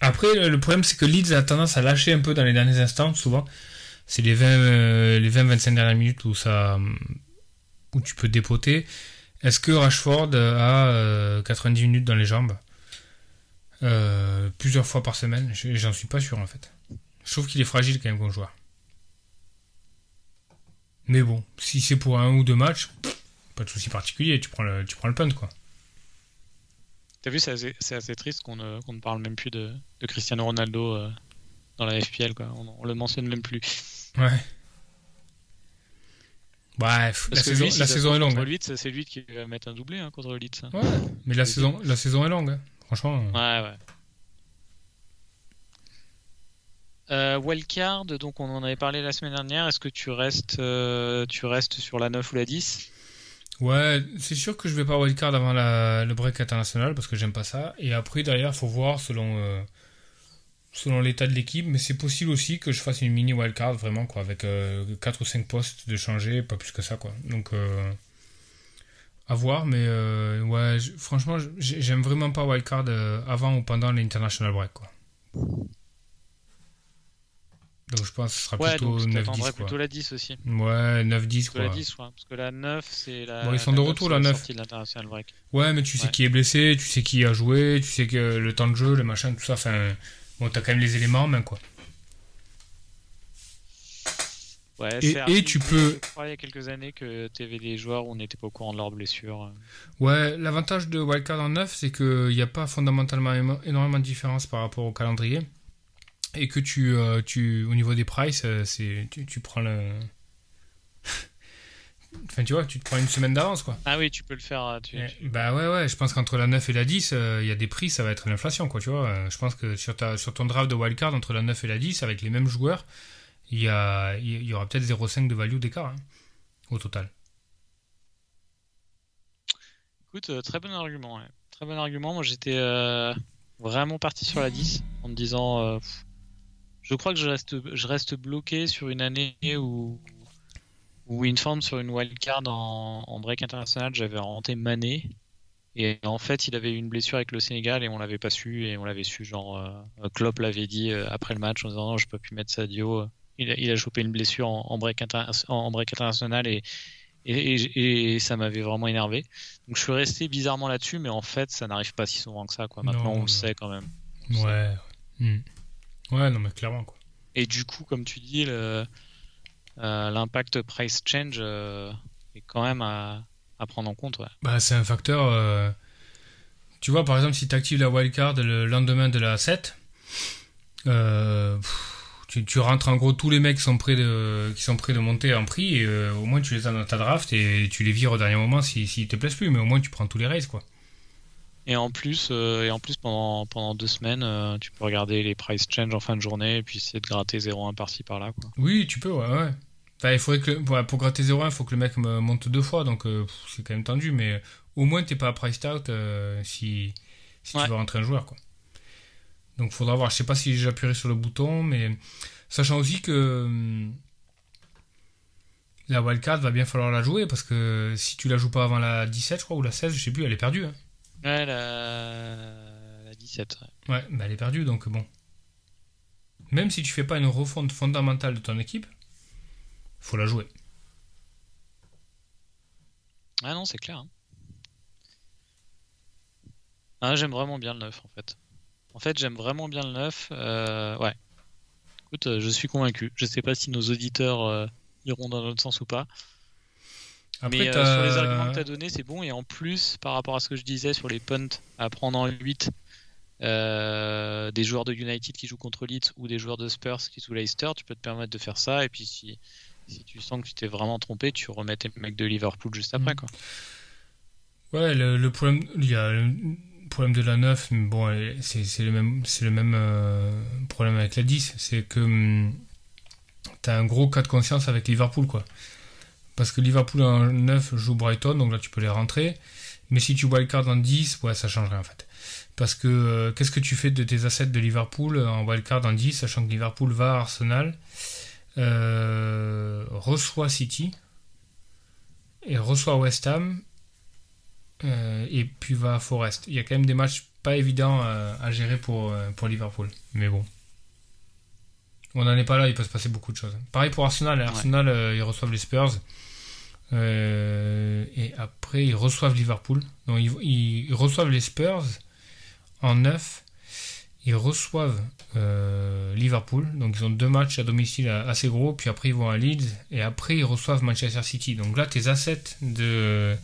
Après, le problème, c'est que Leeds a tendance à lâcher un peu dans les derniers instants, souvent. C'est les 20, euh, les 20-25 dernières minutes où, ça, où tu peux dépoter. Est-ce que Rashford a 90 euh, minutes dans les jambes euh, plusieurs fois par semaine? J'en suis pas sûr en fait. Je trouve qu'il est fragile quand même comme joueur. Mais bon, si c'est pour un ou deux matchs, pas de souci particulier, tu prends le, tu prends le punt quoi.
T'as vu, c'est assez, triste qu'on ne, ne, parle même plus de, de Cristiano Ronaldo euh, dans la FPL, quoi. On, on, le mentionne même plus.
Ouais. Bref, la, saison, la saison est longue.
C'est lui qui va mettre un doublé hein, contre Leeds.
Ouais, mais la saison, la saison est longue, hein. franchement.
Ouais, ouais. Euh, wildcard, donc on en avait parlé la semaine dernière. Est-ce que tu restes, euh, tu restes sur la 9 ou la 10
Ouais, c'est sûr que je vais pas wildcard avant la, le break international parce que j'aime pas ça. Et après, derrière, faut voir selon, euh, selon l'état de l'équipe. Mais c'est possible aussi que je fasse une mini wildcard vraiment, quoi, avec 4 euh, ou 5 postes de changer, pas plus que ça, quoi. Donc, euh, à voir, mais ouais, franchement, j'aime vraiment pas wildcard avant ou pendant l'international break, quoi. Donc je pense que ce sera plutôt 9-10.
plutôt la 10 aussi.
Ouais, 9-10 quoi.
La 10, ouais, parce que la 9, c'est la.
Bon, ils sont de retour la 9. Ouais, mais tu sais qui est blessé, tu sais qui a joué, tu sais que le temps de jeu, le machin, tout ça. Enfin, bon, t'as quand même les éléments en main quoi.
Ouais, et, et tu peux. Je crois il y a quelques années que tu avais des joueurs où on n'était pas au courant de leurs blessures.
Ouais, l'avantage de Wildcard en 9, c'est qu'il n'y a pas fondamentalement énormément de différence par rapport au calendrier et que tu, euh, tu au niveau des prices, euh, c'est tu, tu, prends le Enfin, tu vois, tu te prends une semaine d'avance, quoi.
Ah oui, tu peux le faire. Euh,
bah ouais, ouais, je pense qu'entre la 9 et la 10, il y a des prix, ça va être l'inflation, quoi, tu vois. je pense que sur, ta, sur ton draft de wildcard, entre la 9 et la 10, avec les mêmes joueurs, il y, a, y aura peut-être 0,5 de value d'écart, hein, au total.
Écoute, très bon argument, Très bon argument. Moi, j'étais vraiment parti sur la 10, en me disant je crois que je reste, je reste bloqué sur une année où, Inform sur une wildcard en, en break international, j'avais renté Mané. Et en fait, il avait eu une blessure avec le Sénégal et on l'avait pas su. Et on l'avait su, genre, euh, Klopp l'avait dit euh, après le match en disant non, je peux plus mettre Sadio. Il a, il a chopé une blessure en, break, en break international et, et, et, ça m'avait vraiment énervé. Donc je suis resté bizarrement là-dessus, mais en fait, ça n'arrive pas si souvent que ça. Quoi. Maintenant, on le sait quand même.
Ouais. Hmm. Ouais, non, mais clairement. Quoi.
Et du coup, comme tu dis, euh, l'impact price change euh, est quand même à, à prendre en compte. Ouais.
Bah, c'est un facteur. Euh, tu vois, par exemple, si tu actives la wildcard le lendemain de la 7, tu, tu, rentres en gros tous les mecs qui sont prêts de, qui sont prêts de monter en prix et au moins tu les as dans ta draft et tu les vires au dernier moment s'ils si, te plaisent plus, mais au moins tu prends tous les races quoi.
Et en plus, euh, et en plus pendant, pendant deux semaines, euh, tu peux regarder les price change en fin de journée et puis essayer de gratter 0,1 par-ci par-là. Quoi.
Oui, tu peux, ouais. ouais. Enfin, il faudrait que, pour gratter 0,1, il faut que le mec me monte deux fois, donc euh, c'est quand même tendu, mais au moins t'es pas priced out si, si tu veux rentrer un joueur. Quoi. Donc faudra voir. Je sais pas si j'appuierai sur le bouton, mais sachant aussi que hum, la wildcard va bien falloir la jouer parce que si tu la joues pas avant la 17, je crois, ou la 16, je sais plus, elle est perdue. Hein.
Ouais, la, la 17.
Ouais, ouais bah elle est perdue, donc bon. Même si tu fais pas une refonte fondamentale de ton équipe, faut la jouer.
Ah non, c'est clair. Hein. Ah, j'aime vraiment bien le 9 en fait. En fait, j'aime vraiment bien le 9. Euh, ouais. Écoute, euh, je suis convaincu. Je sais pas si nos auditeurs euh, iront dans l'autre sens ou pas. Mais euh, sur les arguments que tu as donnés, c'est bon. Et en plus, par rapport à ce que je disais sur les punts à prendre en 8, euh, des joueurs de United qui jouent contre Leeds ou des joueurs de Spurs qui jouent Leicester, tu peux te permettre de faire ça. Et puis si, si tu sens que tu t'es vraiment trompé, tu remets tes mecs de Liverpool juste après. Mm. Quoi.
Ouais, le, problème, il y a le problème de la 9, mais bon, c'est le même, le même euh, problème avec la 10, c'est que hum, tu as un gros cas de conscience avec Liverpool. quoi parce que Liverpool en 9 joue Brighton, donc là tu peux les rentrer. Mais si tu wildcard en 10, ouais, ça changerait en fait. Parce que euh, qu'est-ce que tu fais de tes assets de Liverpool en wildcard en 10, sachant que Liverpool va à Arsenal, euh, reçoit City, et reçoit West Ham, euh, et puis va à Forest. Il y a quand même des matchs pas évidents à gérer pour, pour Liverpool. Mais bon. On n'en est pas là, il peut se passer beaucoup de choses. Pareil pour Arsenal. Arsenal, ils reçoivent les Spurs. Euh, et après, ils reçoivent Liverpool. Donc, ils, reçoivent les Spurs en 9. Ils reçoivent euh, Liverpool. Donc, ils ont deux matchs à domicile assez gros. Puis après, ils vont à Leeds. Et après, ils reçoivent Manchester City. Donc là, tes assets de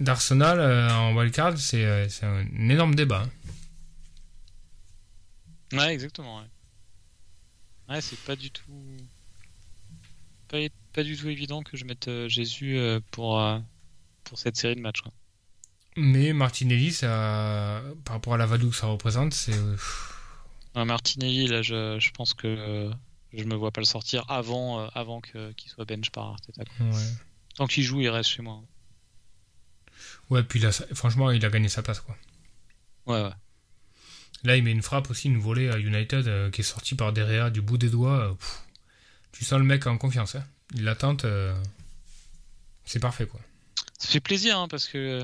d'Arsenal euh, en wildcard, c'est un énorme débat.
Hein. Ouais, exactement. Ouais, c'est pas du tout. Pas pas du tout évident que je mette euh, Jésus euh, pour, euh, pour cette série de matchs.
Mais Martinelli, ça, par rapport à la value que ça représente, c'est.
Martinelli, là, je, je, pense que je me vois pas le sortir avant, avant qu'il soit bench par Arteta. Tant qu'il joue, il reste chez moi.
Ouais, puis là, franchement, il a gagné sa place, quoi.
Ouais, ouais.
Là, il met une frappe aussi, une volée à United qui est sortie par derrière du bout des doigts. tu sens le mec en confiance. Hein. L'attente, euh, c'est parfait quoi.
Ça fait plaisir hein, parce que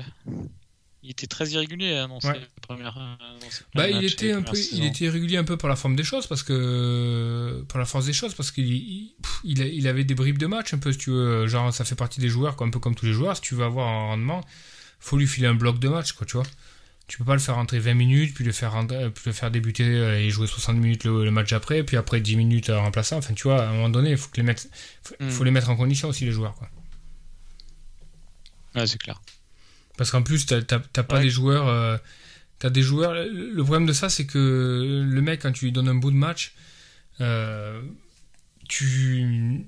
il était très irrégulier hein, dans, ses premières, euh,
bah, il était un peu, il était irrégulier un peu par la forme des choses parce que par la force des choses parce qu'il il, il, avait des bribes de match un peu si tu veux genre ça fait partie des joueurs un peu comme tous les joueurs si tu veux avoir un rendement faut lui filer un bloc de match quoi tu vois tu peux pas le faire rentrer 20 minutes, puis le faire, puis le faire débuter euh, et jouer 60 minutes le, match après, puis après 10 minutes à remplaçant. Enfin, tu vois, à un moment donné, il faut, que les mettre, hmm. faut, les mettre en condition aussi, les joueurs. Quoi.
Ouais, c'est clair.
Parce qu'en plus, t'as pas des joueurs. Euh, t'as des joueurs. Le problème de ça, c'est que le mec, quand tu lui donnes un bout de match, euh, tu.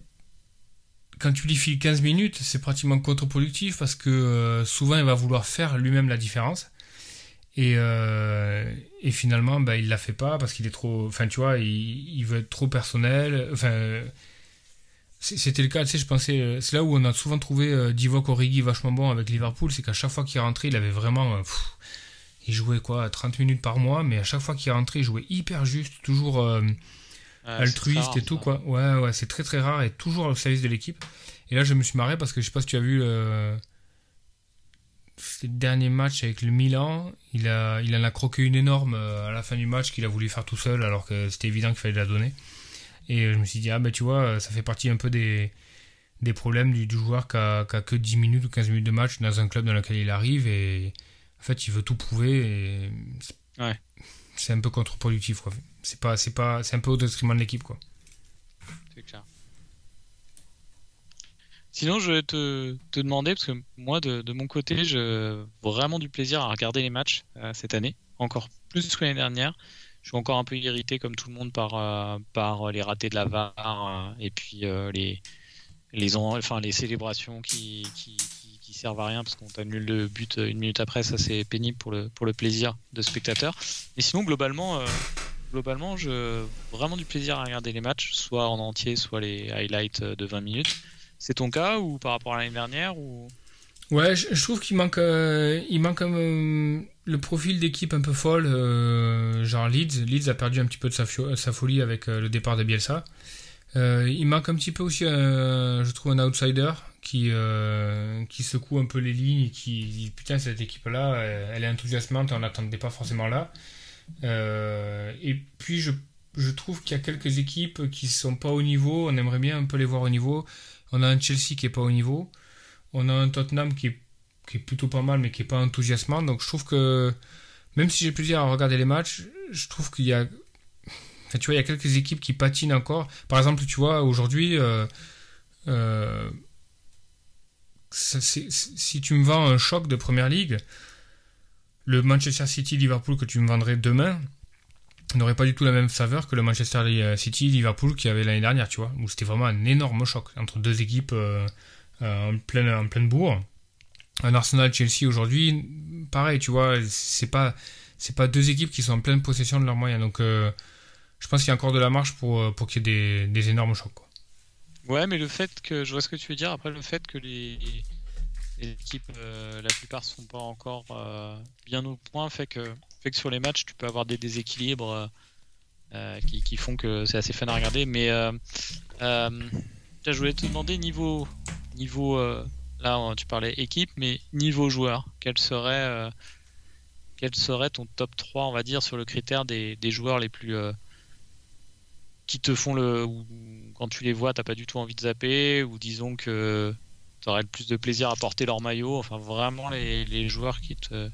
Quand tu lui files 15 minutes, c'est pratiquement contre-productif parce que souvent il va vouloir faire lui-même la différence. Et, euh, et finalement, bah, il la fait pas parce qu'il est trop. Enfin, tu vois, il, veut être trop personnel. Enfin, c'était le cas, tu sais, je pensais. C'est là où on a souvent trouvé euh, Divock Origi vachement bon avec Liverpool, c'est qu'à chaque fois qu'il rentrait, il avait vraiment. Euh, il jouait quoi 30 minutes par mois, mais à chaque fois qu'il rentrait, il jouait hyper juste, toujours euh, altruiste et tout, quoi. Ouais, ouais, c'est très très rare et toujours au service de l'équipe. Et là, je me suis marré parce que je sais pas si tu as vu le, le dernier match avec le Milan. Il, a, il en a croqué une énorme euh, à la fin du match qu'il a voulu faire tout seul alors que c'était évident qu'il fallait la donner. Et je me suis dit, ah ben tu vois, ça fait partie un peu des, des problèmes du, joueur qui a, que 10 minutes ou 15 minutes de match dans un club dans lequel il arrive et en fait il veut tout prouver et c'est un peu contre-productif quoi. C'est pas c'est pas c'est un peu au détriment de l'équipe quoi. C'est clair.
Sinon, je vais te, te, demander, parce que moi, de, de mon côté, j'ai vraiment du plaisir à regarder les matchs euh, cette année, encore plus que l'année dernière. Je suis encore un peu irrité, comme tout le monde, par, euh, par les ratés de la VAR euh, et puis les, les, enfin, les célébrations qui, qui, servent à rien parce qu'on t'annule le but une minute après, ça c'est pénible pour le, pour le plaisir de spectateur. Mais sinon, globalement, euh, globalement, je vraiment du plaisir à regarder les matchs, soit en entier, soit les highlights de 20 minutes. C'est ton cas ou par rapport à l'année dernière ou...
Ouais, je, trouve qu'il manque, euh, il manque euh, le profil d'équipe un peu folle, genre Leeds. Leeds a perdu un petit peu de sa, folie avec le départ de Bielsa. Euh, il manque un petit peu aussi, je trouve, un outsider qui, euh, qui secoue un peu les lignes et qui dit putain, cette équipe-là, elle est enthousiasmante, on n'attendait pas forcément là. Euh, et puis, je, je trouve qu'il y a quelques équipes qui sont pas au niveau, on aimerait bien un peu les voir au niveau. On a un Chelsea qui est pas au niveau, on a un Tottenham qui est, qui est plutôt pas mal, mais qui est pas enthousiasmant. Donc, je trouve que même si j'ai plaisir à regarder les matchs, je trouve qu'il y a tu vois, il y a quelques équipes qui patinent encore. Par exemple, tu vois, aujourd'hui, euh, euh, si tu me vends un choc de première ligue, le Manchester City-Liverpool que tu me vendrais demain n'aurait pas du tout la même saveur que le Manchester City-Liverpool qu'il y avait l'année dernière, tu vois, où c'était vraiment un énorme choc entre deux équipes euh, en, pleine, en pleine bourre. Un Arsenal-Chelsea aujourd'hui, pareil, tu vois, c'est pas c'est pas deux équipes qui sont en pleine possession de leurs moyens. Donc, je pense qu'il y a encore de la marge pour, euh, pour qu'il y ait des, énormes chocs.
Ouais, mais le fait que, je vois ce que tu veux dire, après le fait que les, équipes, euh, la plupart sont pas encore euh, bien au point, fait que, fait que sur les matchs, tu peux avoir des déséquilibres qui, qui, font que c'est assez fun à regarder. Mais je voulais te demander niveau, niveau là tu parlais équipe, mais niveau joueur, quel serait, serait ton top 3, on va dire, sur le critère des, joueurs les plus qui te font le. Quand tu les vois, t'as pas du tout envie de zapper, ou disons que tu aurais le plus de plaisir à porter leur maillot. Enfin, vraiment les, joueurs qui te,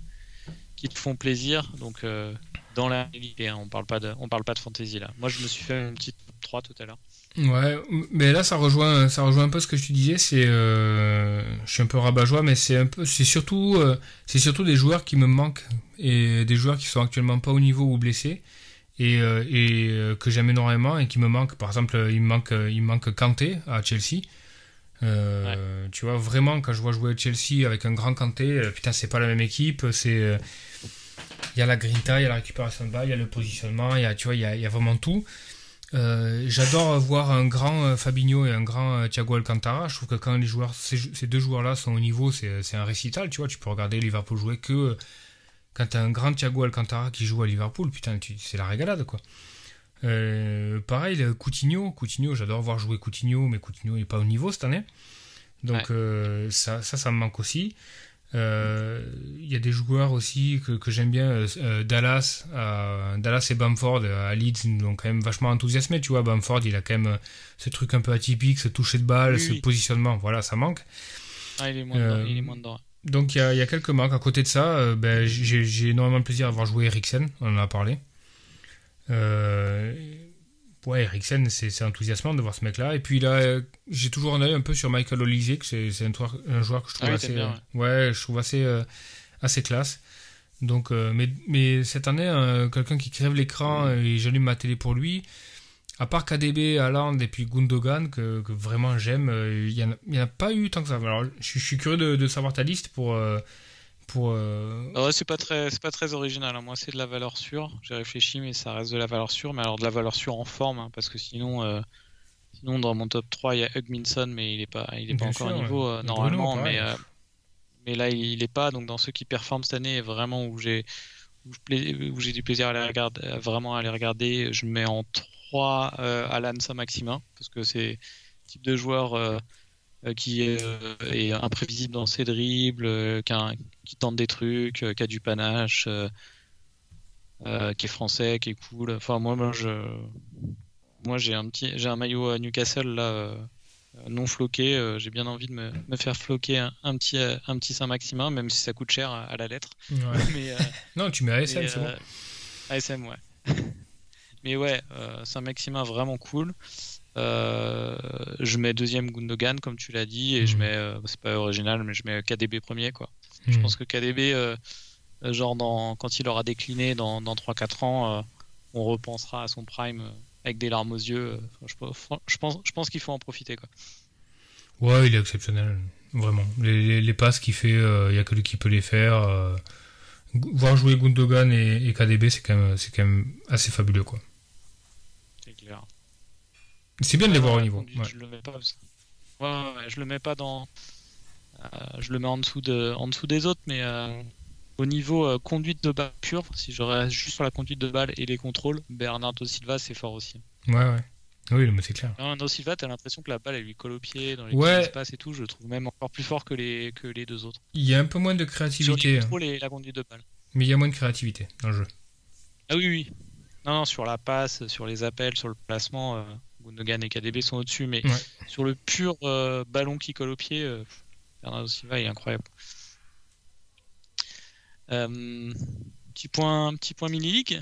font plaisir. Donc, euh, dans la réalité, on parle pas de, on parle pas de fantasy là. Moi, je me suis fait une petite 3 tout à l'heure.
Ouais, mais là ça rejoint, ça rejoint un peu ce que tu disais. C'est, euh, je suis un peu rabat-joie, mais c'est un peu, c'est surtout, euh, c'est surtout des joueurs qui me manquent et des joueurs qui sont actuellement pas au niveau ou blessés et, euh, et que j'aime énormément et qui me manque. Par exemple, il me manque, il manque Kanté à Chelsea. Tu vois, vraiment, quand je vois jouer Chelsea avec un grand Kanté, putain, c'est pas la même équipe. C'est, il y a la grinta, il y a la récupération de balle, il y a le positionnement, il y a, tu vois, il y a, il y a vraiment tout. J'adore voir un grand Fabinho et un grand Thiago Alcantara. Je trouve que quand les joueurs, ces, ces deux joueurs-là sont au niveau, c'est un récital. Tu vois, tu peux regarder Liverpool jouer que quand t'as un grand Thiago Alcantara qui joue à Liverpool, putain, c'est la régalade, quoi. Euh, pareil, Coutinho, Coutinho, j'adore voir jouer Coutinho, mais Coutinho n'est pas au niveau cette année. Donc euh, ça, ça, ça me manque aussi. Il euh, y a des joueurs aussi que, que j'aime bien, Dallas, Dallas et Bamford à Leeds nous ont quand même vachement enthousiasmé, tu vois. Bamford, il a quand même ce truc un peu atypique, ce toucher de balle, ce positionnement, voilà, ça manque.
Ah, il est moins dedans. Il est moins dedans.
Donc il y, a, quelques marques. À côté de ça, euh, ben, j'ai énormément de plaisir à avoir joué Eriksen, on en a parlé. Euh, ouais, Eriksen, c'est enthousiasmant de voir ce mec-là. Et puis là, j'ai toujours un œil un peu sur Michael Olise, que c'est un, un, joueur que je trouve ah assez, ouais. je trouve assez, euh, assez classe. Donc, mais, mais cette année, quelqu'un qui crève l'écran et j'allume ma télé pour lui, à part KDB, Haaland et puis Gundogan, que, vraiment j'aime, euh, il n'y en, a pas eu tant que ça. Alors, je, suis curieux de, savoir ta liste pour. Euh, pour
euh, ah c'est pas très, c'est pas très original. Hein. Moi, c'est de la valeur sûre. J'ai réfléchi, mais ça reste de la valeur sûre. Mais alors de la valeur sûre en forme, hein, parce que sinon, sinon dans mon top 3, il y a Hugminson, mais il est pas, il est pas encore au niveau normalement. mais, mais là, il, n'est est pas. Donc dans ceux qui performent cette année, vraiment où j'ai où j'ai du plaisir à les regarder, vraiment à les regarder, je mets en 3 Alan Saint-Maximin, parce que c'est le type de joueur qui est, imprévisible dans ses dribbles, qui, tente des trucs, qui a du panache, qui est français, qui est cool. Enfin, moi, moi je, moi j'ai un petit, j'ai un maillot à Newcastle là non floqué. Euh, j'ai bien envie de me, faire floquer un, petit, euh, un petit Saint-Maximin, même si ça coûte cher à, la lettre. [LAUGHS]
Euh, [LAUGHS] non, tu mets ASM, c'est bon.
ASM, ouais. [LAUGHS] mais ouais, Saint-Maximin vraiment cool. Je mets deuxième Gundogan, comme tu l'as dit, et je mhm. mets, c'est pas original, mais je mets KDB premier, quoi. Je mhm. pense que KDB, genre, dans, quand il aura décliné dans, dans 3-4 ans, on repensera à son prime avec des larmes aux yeux. Euh, je, pense, je pense qu'il faut en profiter. Quoi.
Ouais, il est exceptionnel, vraiment. Les, passes qu'il fait, il euh, n'y a que lui qui peut les faire. Euh, voir jouer Gundogan et, KDB, c'est quand, même, quand même assez fabuleux. quoi.
C'est
bien de les voir au niveau.
Je le mets pas. Ouais, je le mets pas dans. je le mets en dessous, de, en dessous des autres, mais au niveau euh, conduite de balle pure, si je reste juste sur la conduite de balle et les contrôles, Bernardo Silva c'est fort aussi.
Ouais, ouais. Oui, mais c'est clair.
Bernardo Silva, t'as l'impression que la balle elle lui colle au pied dans les ouais. espaces et tout. Je le trouve même encore plus fort que les, que les deux autres.
Il y a un peu moins de créativité.
Sur les la conduite de balle.
Mais il y a moins de créativité dans le jeu.
Ah oui, oui. Non, non, sur la passe, sur les appels, sur le placement, euh, Gundogan et KDB sont au-dessus. Mais sur le pur euh, ballon qui colle au pied, euh, Bernardo Silva est incroyable. Euh, petit point, petit point mini league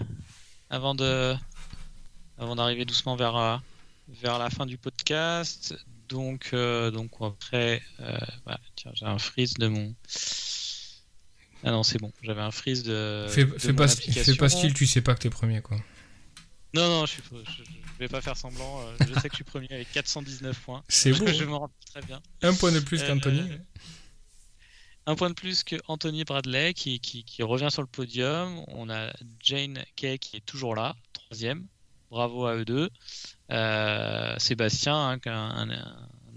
avant de, avant d'arriver doucement vers euh, vers la fin du podcast. Donc, donc après, tiens, j'ai un freeze de mon. Ah non, c'est bon. J'avais un freeze de.
Fais, pas, fais pas style, tu sais pas que t'es premier, quoi.
Non, non, je, suis, je, vais pas faire semblant. Je sais que je suis premier avec 419 points.
C'est bon. [LAUGHS]
je rappelle très bien.
Un point de plus qu'Anthony.
Un point de plus que Anthony Bradley qui, qui, revient sur le podium. On a Jane Kay qui est toujours là, troisième. Bravo à eux deux. Euh, Sébastien, hein, un,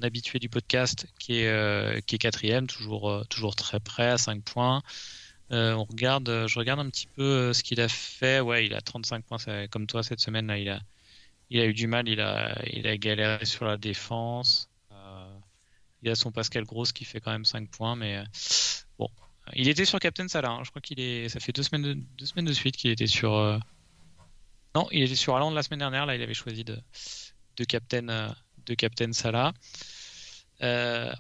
habitué du podcast, qui est, euh, qui est quatrième, toujours, euh, toujours très près à 5 points. on regarde, je regarde un petit peu ce qu'il a fait. Ouais, il a 35 points comme toi cette semaine. Là, il a, il a eu du mal. Il a, il a galéré sur la défense. Il a son Pascal Gross qui fait quand même 5 points, mais euh, bon. Il était sur Captain Salah. Hein. Je crois qu'il est. Ça fait deux semaines de, deux semaines de suite qu'il était sur. Euh, non, il était sur Allende la semaine dernière. Là, il avait choisi de, de Captain, euh, de Captain Salah.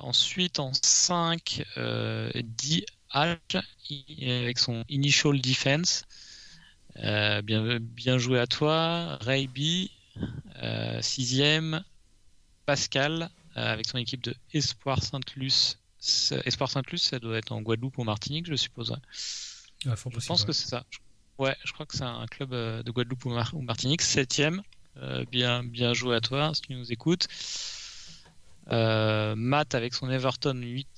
ensuite, en 5, euh, Di avec son Initial Defense. bien, bien joué à toi. Ray B, 6 Pascal, euh, avec son équipe de Espoir Sainte-Luce. Espoir Sainte-Luce, ça doit être en Guadeloupe ou Martinique, je suppose.
Ah, je
pense que c'est ça. Ouais, je crois que c'est un club euh, de Guadeloupe ou, Martinique. Septième. Euh, bien, bien joué à toi, si tu nous écoutes. Matt avec son Everton 8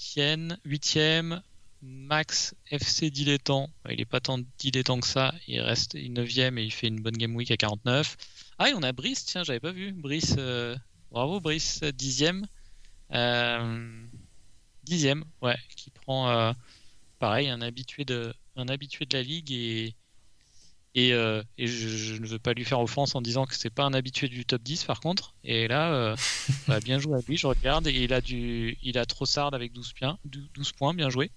huitième. Max FC dilettant, il est pas tant dilettant que ça, il reste 9ème et il fait une bonne game week à 49. Ah, et on a Brice, tiens, j'avais pas vu. Brice, Bravo Brice, dixième. Euh, dixième, ouais, qui prend euh, pareil un habitué de un habitué de la ligue et et, euh, je, ne veux pas lui faire offense en disant que c'est pas un habitué du top 10 par contre. Et là, [LAUGHS] bah, bien joué à lui, je regarde et il a du il a Trossard avec 12 points, 12 points, bien joué.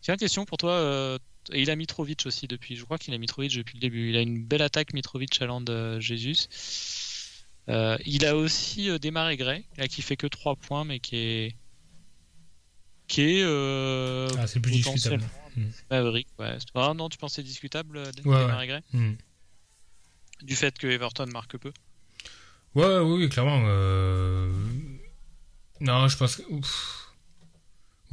Tiens, question pour toi. Et il a Mitrovic aussi depuis. Je crois qu'il a Mitrovic depuis le début. Il a une belle attaque Mitrovic à de Jésus. Euh, il a aussi euh, démarré Gray, là, qui fait que 3 points, mais qui est. qui est. Euh,
ah, c'est plus discutable.
Hmm. Maverick, ouais. Ah, non, tu pensais discutable, euh, démarrer Gray hmm. Du fait que Everton marque peu
Ouais, oui, clairement. Non, je pense que.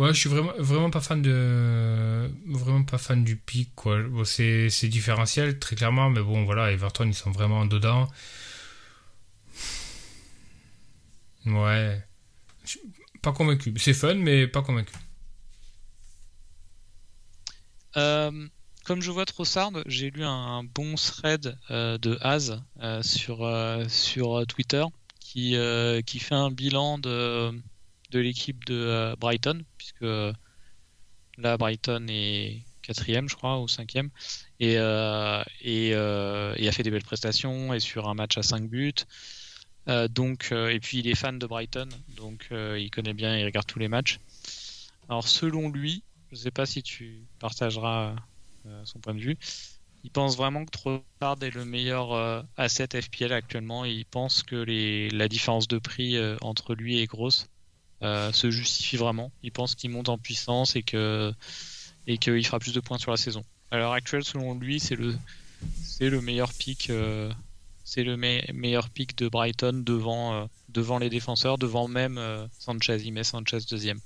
Ouais, je suis vraiment, vraiment pas fan de. Vraiment pas fan du pic, quoi. C'est différentiel, très clairement, mais bon, voilà, Everton, ils sont vraiment dedans. Ouais. Pas convaincu. C'est fun, mais pas convaincu.
Euh, comme je vois Trossard, j'ai lu un, bon thread euh, de Az euh, sur, sur Twitter qui, qui fait un bilan de, de l'équipe de Brighton, puisque là, Brighton est, quatrième, je crois, ou cinquième, et, et, a fait des belles prestations, et sur un match à 5 buts. donc, et puis il est fan de Brighton, donc il connaît bien, il regarde tous les matchs. Alors selon lui, je ne sais pas si tu partageras son point de vue, il pense vraiment que Trossard est le meilleur euh, asset FPL actuellement. Il pense que les, la différence de prix euh, entre lui et Gross euh, se justifie vraiment. Il pense qu'il monte en puissance et que et qu'il fera plus de points sur la saison. À l'heure actuelle, selon lui, c'est le c'est le meilleur pick c'est le meilleur pick de Brighton devant devant les défenseurs, devant même Sanchez. Il met Sanchez deuxième.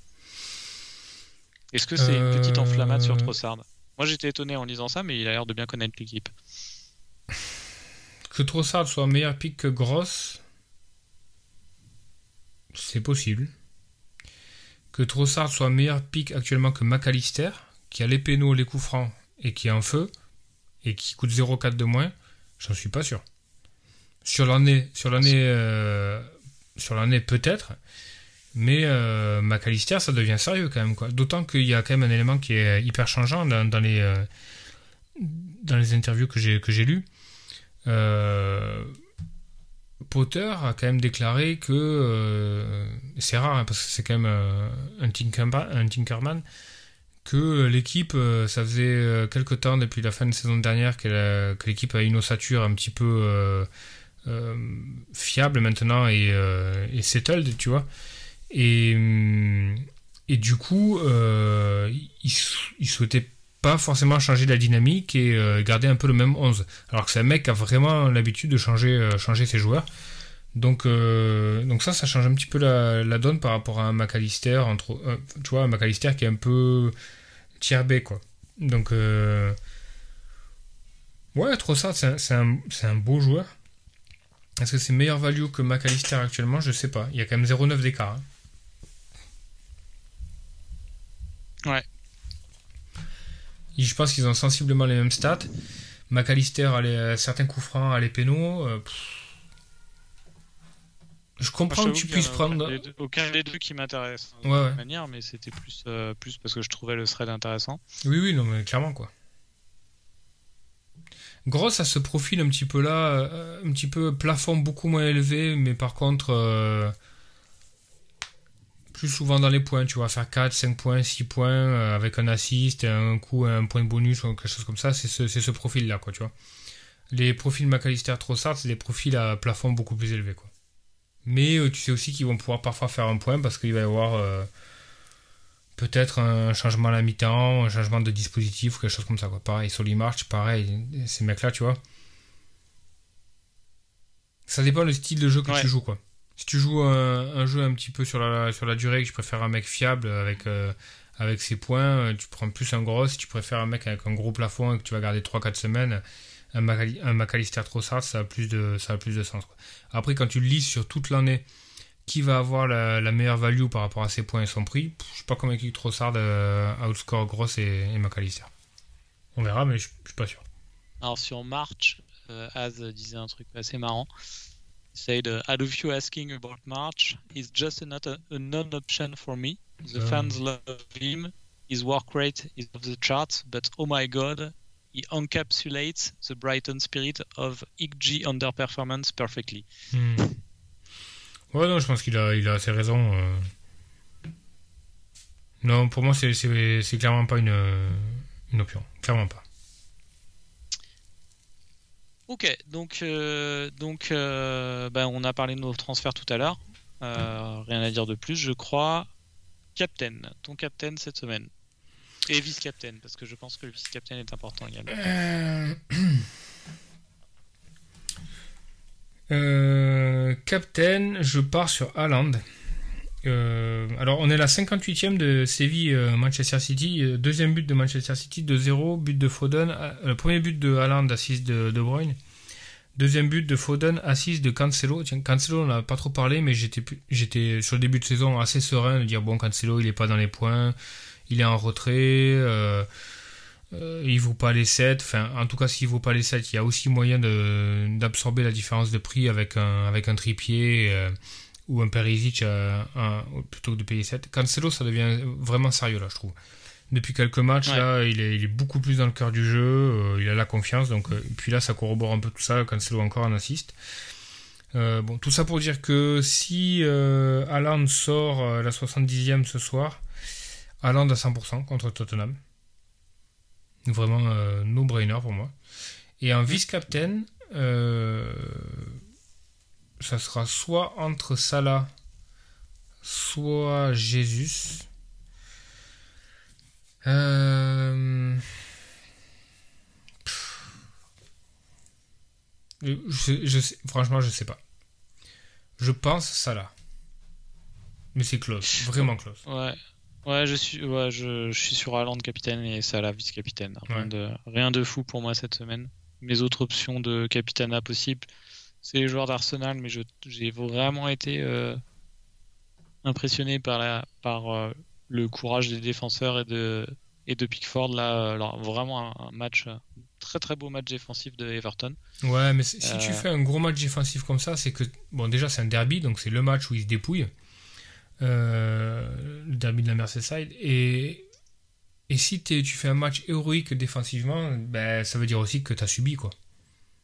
Est-ce que c'est une petite enflammade sur Trossard? Moi j'étais étonné en lisant ça, mais il a l'air de bien connaître l'équipe.
Que Trossard soit meilleur pick que Gross, c'est possible. Que Trossard soit meilleur pick actuellement que McAllister, qui a les pénaux, les coups francs et qui est en feu, et qui coûte 0,4 de moins, j'en suis pas sûr. Euh, sur l'année peut-être, mais euh, McAllister, ça devient sérieux quand même. D'autant qu'il y a quand même un élément qui est hyper changeant dans, les, euh, les interviews que j'ai, que j'ai lues. Euh, Potter a quand même déclaré que euh, c'est rare hein, parce que c'est quand même un, tinkerman, un tinkerman que l'équipe, ça faisait quelques temps depuis la fin de saison dernière que l'équipe a une ossature un petit peu fiable maintenant et, et settled, tu vois. Et, hum, et du coup, euh, il, il, souhaitait pas forcément changer la dynamique et euh, garder un peu le même 11. Alors que c'est un mec qui a vraiment l'habitude de changer, euh, changer ses joueurs. Donc, donc ça, ça change un petit peu la, la donne par rapport à un McAllister, entre, tu vois, un McAllister qui est un peu tiers B, quoi. Donc, ouais, trop ça, c'est un, un, beau joueur. Est-ce que c'est meilleur value que McAllister actuellement? Je sais pas. Il y a quand même 0,9 d'écart. Hein.
Ouais.
Je pense qu'ils ont sensiblement les mêmes stats. McAllister a les, certains coups francs, a les pénaux. Euh, je comprends que tu puisses prendre.
Aucun des deux qui m'intéresse
de ouais,
manière, mais c'était plus, euh, plus parce que je trouvais le thread intéressant.
Oui, oui, non, mais clairement quoi. Grosse à ce profil un petit peu là, euh, un petit peu plafond beaucoup moins élevé, mais par contre plus souvent dans les points, tu vois, faire 4, 5 points, 6 points euh, avec un assist, un coup, un point de bonus ou quelque chose comme ça, c'est ce, ce profil-là, quoi, tu vois. Les profils McAllister Trossard, c'est des profils à plafond beaucoup plus élevé, quoi. Mais euh, tu sais aussi qu'ils vont pouvoir parfois faire un point parce qu'il va y avoir euh, peut-être un changement à la mi-temps, un changement de dispositif ou quelque chose comme ça, quoi. Pareil, sur March, pareil, ces mecs-là, tu vois. Ça dépend du style de jeu que tu joues, quoi. Si tu joues un, jeu un petit peu sur la, sur la durée, que tu préfères un mec fiable avec, euh, ses points, euh, tu prends plus un gros. Si tu préfères un mec avec un gros plafond et que tu vas garder 3-4 semaines, un, McAllister Trossard, ça a plus de, ça a plus de sens. Après, quand tu lises sur toute l'année qui va avoir la, meilleure value par rapport à ses points et son prix, je suis pas convaincu que Trossard euh, outscore Gross et, et McAllister. On verra, mais je, je suis pas sûr.
Alors sur March, Az disait un truc assez marrant said, uh, "Out of you asking about March, he's just not a, a non-option for me. The fans love him. His work rate is off the charts, but oh my god, he encapsulates the Brighton spirit of XG underperformance perfectly."
Hmm. Ouais, non, je pense qu'il a, il a assez raison. Euh... Non, pour moi, c'est, clairement pas une, une option. Clairement pas.
Ok, donc, euh, euh, ben, on a parlé de nos transferts tout à l'heure. Euh, rien à dire de plus, je crois. Captain, ton captain cette semaine. Et vice-captain, parce que je pense que le vice-captain est important également. [CLEARS THROAT]
captain, je pars sur Haaland. Alors, on est la 58e de Séville-Manchester City. deuxième but de Manchester City, de 0. But de Foden. le premier but de Haaland, assist de De Bruyne. Deuxième but de Foden, assise de Cancelo. Cancelo, on n'a pas trop parlé, mais j'étais, sur le début de saison assez serein de dire bon, Cancelo, il est pas dans les points, il est en retrait, euh, euh, il vaut pas les 7. Enfin, en tout cas, s'il vaut pas les 7, il y a aussi moyen d'absorber la différence de prix avec un, avec un tripier euh, ou un Perisic plutôt que de payer 7. Cancelo, ça devient vraiment sérieux là, je trouve. depuis quelques matchs. Là, il est, il est, beaucoup plus dans le cœur du jeu. il a la confiance. Donc, puis là, ça corrobore un peu tout ça. Cancelo encore en assiste. bon, tout ça pour dire que si Alan sort la 70e ce soir, Alan à 100% contre Tottenham. Vraiment no-brainer pour moi. Et en vice-captain, ça sera soit entre Salah, soit Jésus. Euh... Je, sais, franchement, je sais pas. Je pense Salah. Mais c'est close, vraiment close.
Ouais. Ouais, je suis, ouais, je, suis sur Haaland capitaine et Salah vice-capitaine. Rien, de, rien de fou pour moi cette semaine. Mes autres options de capitana possibles, c'est les joueurs d'Arsenal, mais j'ai vraiment été euh, impressionné par, la, par euh, le courage des défenseurs et de, et de Pickford. Là, alors, vraiment un, match, très très beau match défensif de Everton.
Ouais, mais si tu euh, fais un gros match défensif comme ça, c'est que, bon, déjà c'est un derby, donc c'est le match où ils se dépouillent. le derby de la Merseyside. Et, et si tu fais un match héroïque défensivement, ben, ça veut dire aussi que tu as subi, quoi.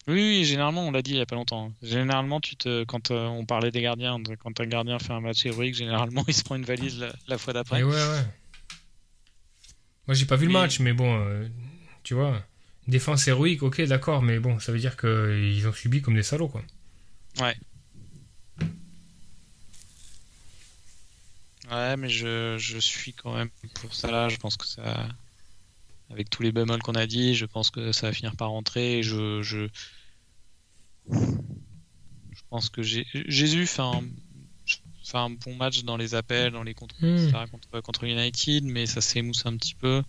Oui, généralement, on l'a dit il y a pas longtemps. Généralement, tu te, quand euh, on parlait des gardiens, quand un gardien fait un match héroïque, généralement, [LAUGHS] il se prend une valise la, fois d'après.
ouais, ouais. Moi, j'ai pas vu le match, mais bon, euh, tu vois, défense héroïque, ok, d'accord, mais bon, ça veut dire qu'ils ont subi comme des salauds, quoi.
Ouais. Ouais, mais je, je suis quand même pour ça là. Je pense que ça, avec tous les bémols qu'on a dit, je pense que ça va finir par rentrer. Je, je, je pense que Jésus fait un, fait un, bon match dans les appels, dans les contrôles, hmm. contre, contre, United, mais ça s'émousse un petit peu.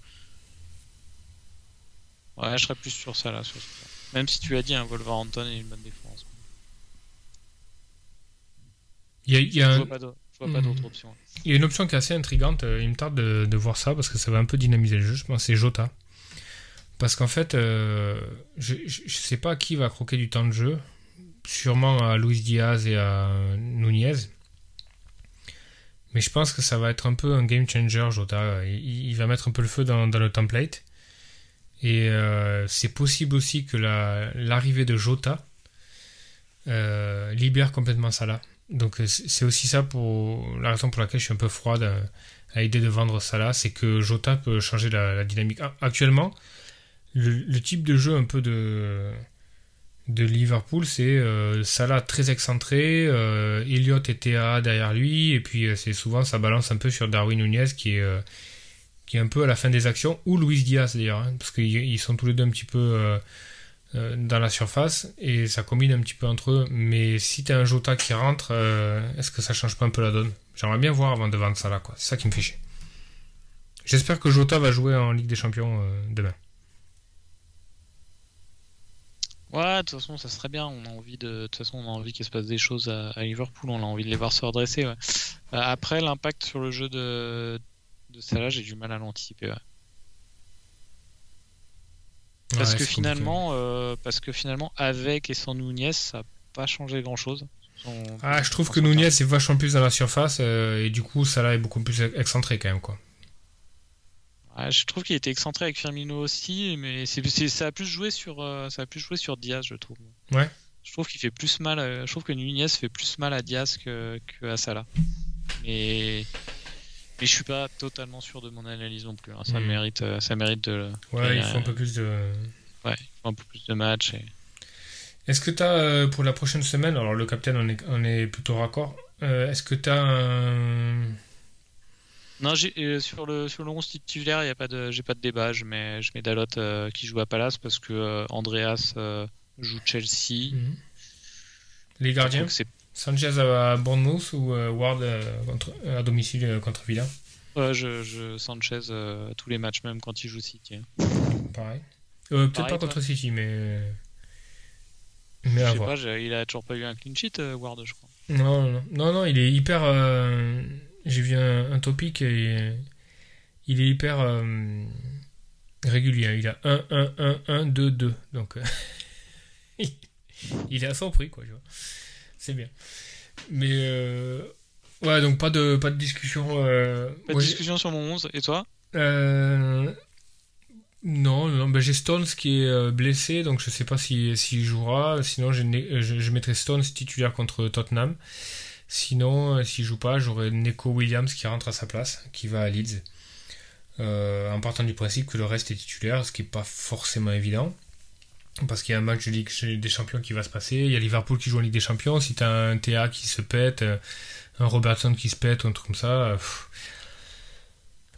Ouais, je serais plus sur ça là. Même si tu as dit, un hein, Wolverhampton et une bonne défense.
Il y a, je vois
pas d'autres hmm. options.
Il y a une option qui est assez intrigante. Il me tarde de, voir ça parce que ça va un peu dynamiser le jeu. Je pense c'est Jota. Parce qu'en fait, euh, je ne sais pas qui va croquer du temps de jeu. Sûrement à Luis Diaz et à Nunez. Mais je pense que ça va être un peu un game changer, Jota. Il, va mettre un peu le feu dans, le template. Et euh, c'est possible aussi que l'arrivée de Jota euh, libère complètement Salah. Donc c'est aussi ça pour la raison pour laquelle je suis un peu froide à, l'idée de vendre Salah, c'est que Jota peut changer la, dynamique. Actuellement, le, type de jeu un peu de, de Liverpool, c'est euh, Salah très excentré, euh, Elliott et Théa derrière lui, et puis euh, c'est souvent ça balance un peu sur Darwin Nunez qui est, qui est un peu à la fin des actions, ou Luis Diaz d'ailleurs, hein, parce qu'ils sont tous les deux un petit peu dans la surface, et ça combine un petit peu entre eux. Mais si tu as un Jota qui rentre, est-ce que ça change pas un peu la donne? J'aimerais bien voir avant de vendre Salah, quoi. C'est ça qui me fait chier. J'espère que Jota va jouer en Ligue des Champions demain.
Ouais, de toute façon, ça serait bien. On a envie de, de toute façon, on a envie qu'il se passe des choses à, Liverpool. On a envie de les voir se redresser. Euh, après, l'impact sur le jeu de, de Salah, j'ai du mal à l'anticiper. Parce que finalement, euh, parce que finalement, avec et sans Nunez, ça n'a pas changé grand chose.
ah, je trouve que Nunez est vachement plus dans la surface euh, et du coup, Salah est beaucoup plus excentré quand même, quoi
je trouve qu'il était excentré avec Firmino aussi, mais c'est, ça a plus joué sur euh, ça a plus joué sur Diaz, je trouve.
Ouais.
Je trouve qu'il fait plus mal. Je trouve que Nunez fait plus mal à Diaz que, que à Salah. Mais mais je suis pas totalement sûr de mon analyse non plus. Hein. Ça hmm. mérite euh, ça mérite de.
Ouais, il faut un peu plus de.
Ouais, il faut un peu plus de matchs. Et...
Est-ce que tu as pour la prochaine semaine, alors le capitaine on est, on est plutôt raccord. est-ce que tu as un
non, euh, sur le sur le 11 titulaire, il y a pas de j'ai pas de débat. Je mets je mets Dalot euh, qui joue à Palace parce que euh, Andreas joue Chelsea. Mhm.
Les gardiens. Sanchez à Bournemouth ou Ward à domicile contre Villa?
Ouais, je, je Sanchez tous les matchs même quand il joue City.
Hein. Pareil. Peut-être pas contre City, mais
mais à voir. Pas, il a toujours pas eu un clean sheet Ward, je crois.
Non, non, non, non il est hyper j'ai vu un, topic et il est hyper euh, régulier. Il a 1, 1, 1, 1, 2, 2. Donc, euh, [LAUGHS] il est à son prix, quoi. C'est bien. Mais, euh, ouais, donc pas de, pas de discussion.
pas de discussion sur mon 11. Et toi?
Euh, non, non ben j'ai Stones qui est euh, blessé, donc je sais pas s'il si, jouera. Sinon, je, je, je, mettrai Stones titulaire contre Tottenham. Sinon, euh, s'il joue pas, j'aurai Neko Williams qui rentre à sa place, qui va à Leeds. en partant du principe que le reste est titulaire, ce qui n'est pas forcément évident. Parce qu'il y a un match de Ligue des Champions qui va se passer. Il y a Liverpool qui joue en Ligue des Champions. Si tu as un TA qui se pète, un Robertson qui se pète un truc comme ça,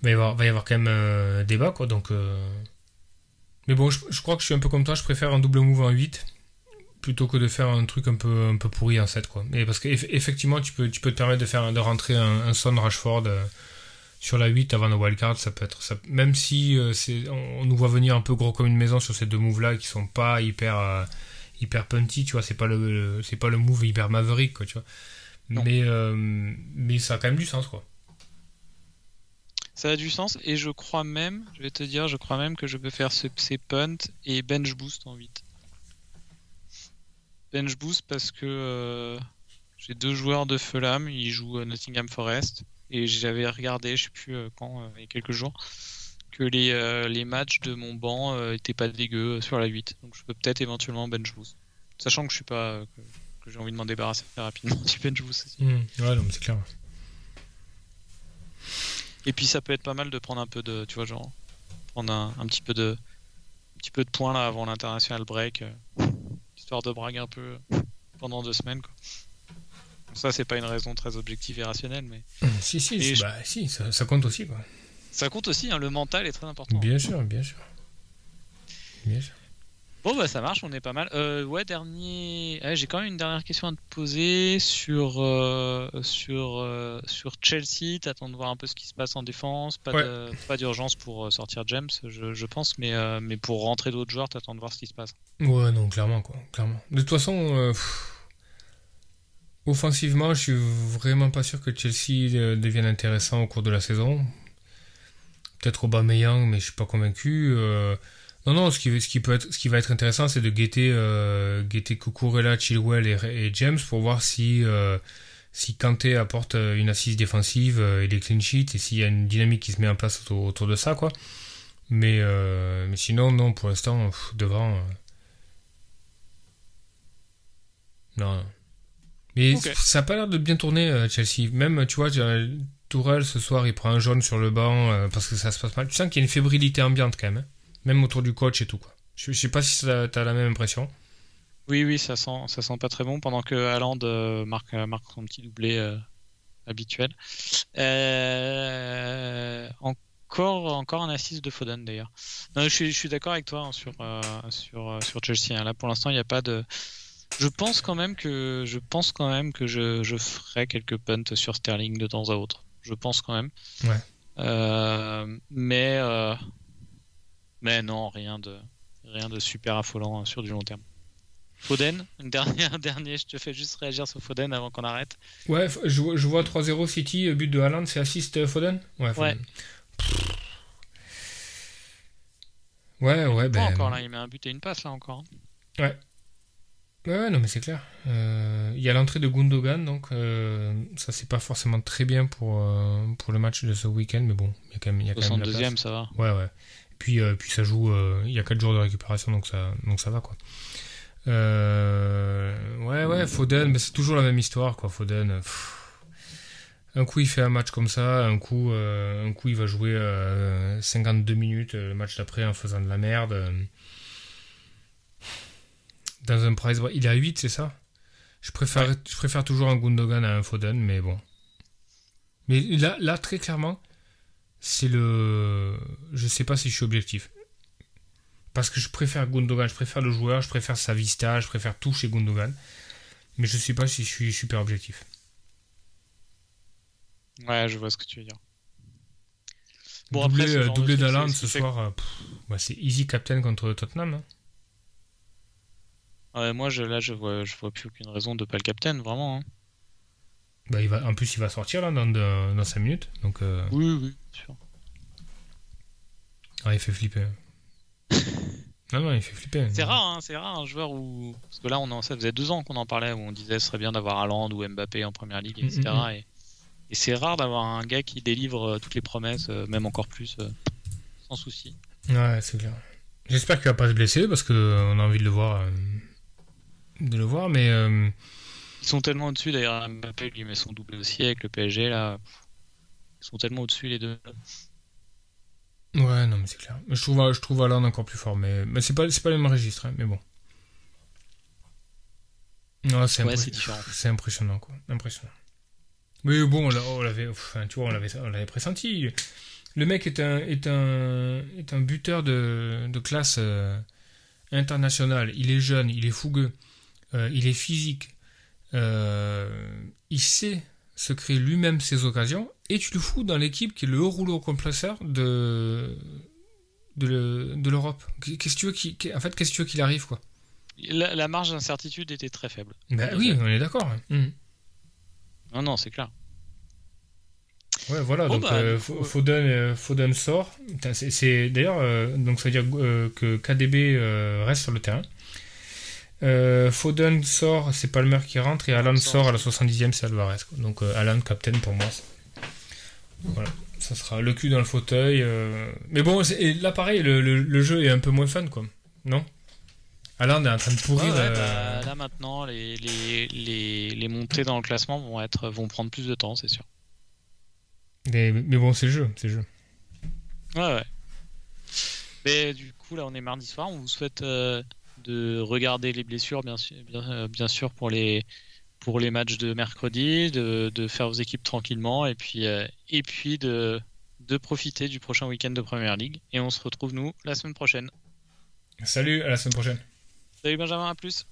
il va y avoir, va y avoir quand même un débat. Quoi, donc, mais bon, je, crois que je suis un peu comme toi, je préfère un double move en 8 plutôt que de faire un truc un peu, pourri en 7. Quoi. Et parce qu'effectivement, tu peux, tu peux te permettre de, faire, de rentrer un, Son Rashford euh, sur la 8 avant le wildcard, ça peut être. Ça, même si euh, c'est, on, nous voit venir un peu gros comme une maison sur ces deux moves-là qui sont pas hyper, euh, hyper punty, tu vois, c'est pas le, c'est pas le move hyper maverick, quoi, tu vois. Mais, mais ça a quand même du sens, quoi.
Ça a du sens et je crois même, je vais te dire, je crois même que je peux faire ce, ces punt et bench boost en 8. Bench boost parce que euh, j'ai deux joueurs de Fulham, ils jouent à Nottingham Forest et j'avais regardé, je sais plus euh, quand, euh, il y a quelques jours, que les, les matchs de mon banc étaient pas dégueux sur la 8. Donc je peux peut-être éventuellement bench boost. Sachant que je suis pas que, j'ai envie de m'en débarrasser rapidement [LAUGHS] du bench boost aussi.
Mmh. ouais, non, c'est clair.
Et puis ça peut être pas mal de prendre un peu de, tu vois, genre, prendre un, petit peu de, un petit peu de points là avant l'international break, euh, histoire de braguer un peu pendant deux semaines, quoi. Ça, c'est pas une raison très objective et rationnelle, mais. [CLEARS THROAT]
Si, si, bah, si ça, compte aussi, quoi.
Ça compte aussi, hein, le mental est très important.
Bien sûr, bien sûr. Bien sûr.
Bon bah ça marche, on est pas mal. Euh, ouais, dernier. J'ai quand même une dernière question à te poser sur euh, sur euh, sur Chelsea. T'attends de voir un peu ce qui se passe en défense. Pas pas d'urgence pour sortir James, je, je pense, mais mais pour rentrer d'autres joueurs, t'attends de voir ce qui se passe.
Ouais, non, clairement quoi, clairement. De toute façon, offensivement, je suis vraiment pas sûr que Chelsea devienne intéressant au cours de la saison. Peut-être Aubameyang, mais je suis pas convaincu. Non, non, ce qui, ce qui, peut être, ce qui va être intéressant, c'est de guetter, euh, guetter Kukurela, Chilwell et, James pour voir si, euh, si Kanté apporte euh, une assise défensive euh, et des clean sheets et s'il y a une dynamique qui se met en place autour, de ça, quoi. Mais, mais sinon, non, pour l'instant, devant. Non. Mais ça n'a pas l'air de bien tourner, Chelsea. Même, tu vois, Tourelle, ce soir, il prend un jaune sur le banc parce que ça se passe mal. Tu sens qu'il y a une fébrilité ambiante quand même. Hein même autour du coach et tout. Quoi. Je, sais pas si tu as la même impression.
Oui, oui, ça sent, ça sent pas très bon pendant que Haaland euh, marque, euh, marque son petit doublé euh, habituel. encore, encore un assist de Foden d'ailleurs. je suis, je suis d'accord avec toi hein, sur, sur, sur Chelsea. Hein. Là, pour l'instant, il n'y a pas de. Je pense quand même que je pense quand même que je, je ferai quelques punts sur Sterling de temps à autre. Je pense quand même.
Ouais.
mais mais non, rien de, rien de super affolant hein, sur du long terme. Foden, une dernière, un dernier, je te fais juste réagir sur Foden avant qu'on arrête.
Ouais, je, vois 3-0 City, but de Haaland, c'est assist euh, Foden?
Ouais,
Foden. Ouais, ouais, ben.
encore là, il met un but et une passe là encore.
Hein. Ouais. Ouais, non, mais c'est clair. Euh, il y a l'entrée de Gundogan, donc euh, ça c'est pas forcément très bien pour, pour le match de ce week-end, mais bon, il y a quand même, il y a quand même
la place. ça va.
Ouais, ouais. Puis, euh, puis ça joue, euh, il y a 4 jours de récupération, donc ça, donc ça va quoi. Euh, ouais, ouais, Foden, mais c'est toujours la même histoire quoi. Foden, un coup il fait un match comme ça, un coup, un coup il va jouer 52 minutes le match d'après en faisant de la merde. Dans un prize, il est à 8, c'est ça? Je préfère, je préfère toujours un Gundogan à un Foden, mais bon. Mais là, là très clairement, c'est le. Je sais pas si je suis objectif. Parce que je préfère Gundogan, je préfère le joueur, je préfère sa vista, je préfère tout chez Gundogan. Mais je sais pas si je suis super objectif.
Ouais, je vois ce que tu veux dire.
Bon, doublé, après, doublé d'Alan ce soir, euh, bah, c'est easy captain contre Tottenham. Hein.
Ouais, moi je, là je vois, je vois plus aucune raison de pas le captain, vraiment. Hein.
Bah, il va, en plus, il va sortir là dans, dans 5 minutes. Donc, euh...
Oui, oui, sûr.
Ah, il fait flipper. [LAUGHS] non, non, il fait flipper.
C'est rare, hein, c'est rare un joueur où. Parce que là, on en... ça faisait deux ans qu'on en parlait, où on disait ce serait bien d'avoir Haaland ou Mbappé en première ligue, etc. Mm, mm, mm. Et Et c'est rare d'avoir un gars qui délivre toutes les promesses, même encore plus, sans souci.
Ouais, c'est clair. J'espère qu'il va pas se blesser parce qu'on a envie de le voir. De le voir, mais.
Ils sont tellement au-dessus, d'ailleurs, Mbappé lui met son double aussi avec le PSG, là. Ils sont tellement au-dessus les deux.
Ouais, non, mais c'est clair. Je trouve, je trouve encore plus fort, mais, mais c'est pas, pas le même registre, hein, mais bon. c'est impressionnant, quoi. Impressionnant. Mais bon, on l'avait, enfin, tu vois, on l'avait, on l'avait pressenti. Le mec est un, est un, est un buteur de, de classe euh, internationale. Il est jeune, il est fougueux, euh, il est physique. Euh, il sait se créer lui-même ses occasions et tu le fous dans l'équipe qui est le rouleau compresseur de de l'Europe. Qu'est-ce que tu veux qu'il en fait qu'est-ce que tu veux qu'il arrive quoi?
La, marge d'incertitude était très faible.
Ben oui, on est d'accord. Hein. Hum.
Non non, c'est clair.
Ouais, voilà, donc bah, euh, euh, Foden, sort. C'est d'ailleurs euh, donc ça veut dire que KDB reste sur le terrain. Euh, Foden sort, c'est Palmer qui rentre, et Alan sort à la 70e, c'est Alvarez. Donc euh, Alan, captain pour moi. Voilà, ça sera le cul dans le fauteuil. Euh. Mais bon, là pareil, le, jeu est un peu moins fun, quoi. Non? Alan est en train de pourrir.
Bah, là maintenant, les, les, montées dans le classement vont, être, vont prendre plus de temps, c'est sûr.
Mais, mais bon, c'est le jeu, c'est le jeu.
Ouais, ouais. Mais du coup, là, on est mardi soir. On vous souhaite de regarder les blessures, bien sûr, bien, bien sûr pour les pour les matchs de mercredi, de, de faire vos équipes tranquillement et puis euh, et puis de de profiter du prochain week-end de Première Ligue. Et on se retrouve nous la semaine prochaine.
Salut, à la semaine prochaine.
Salut Benjamin, à plus.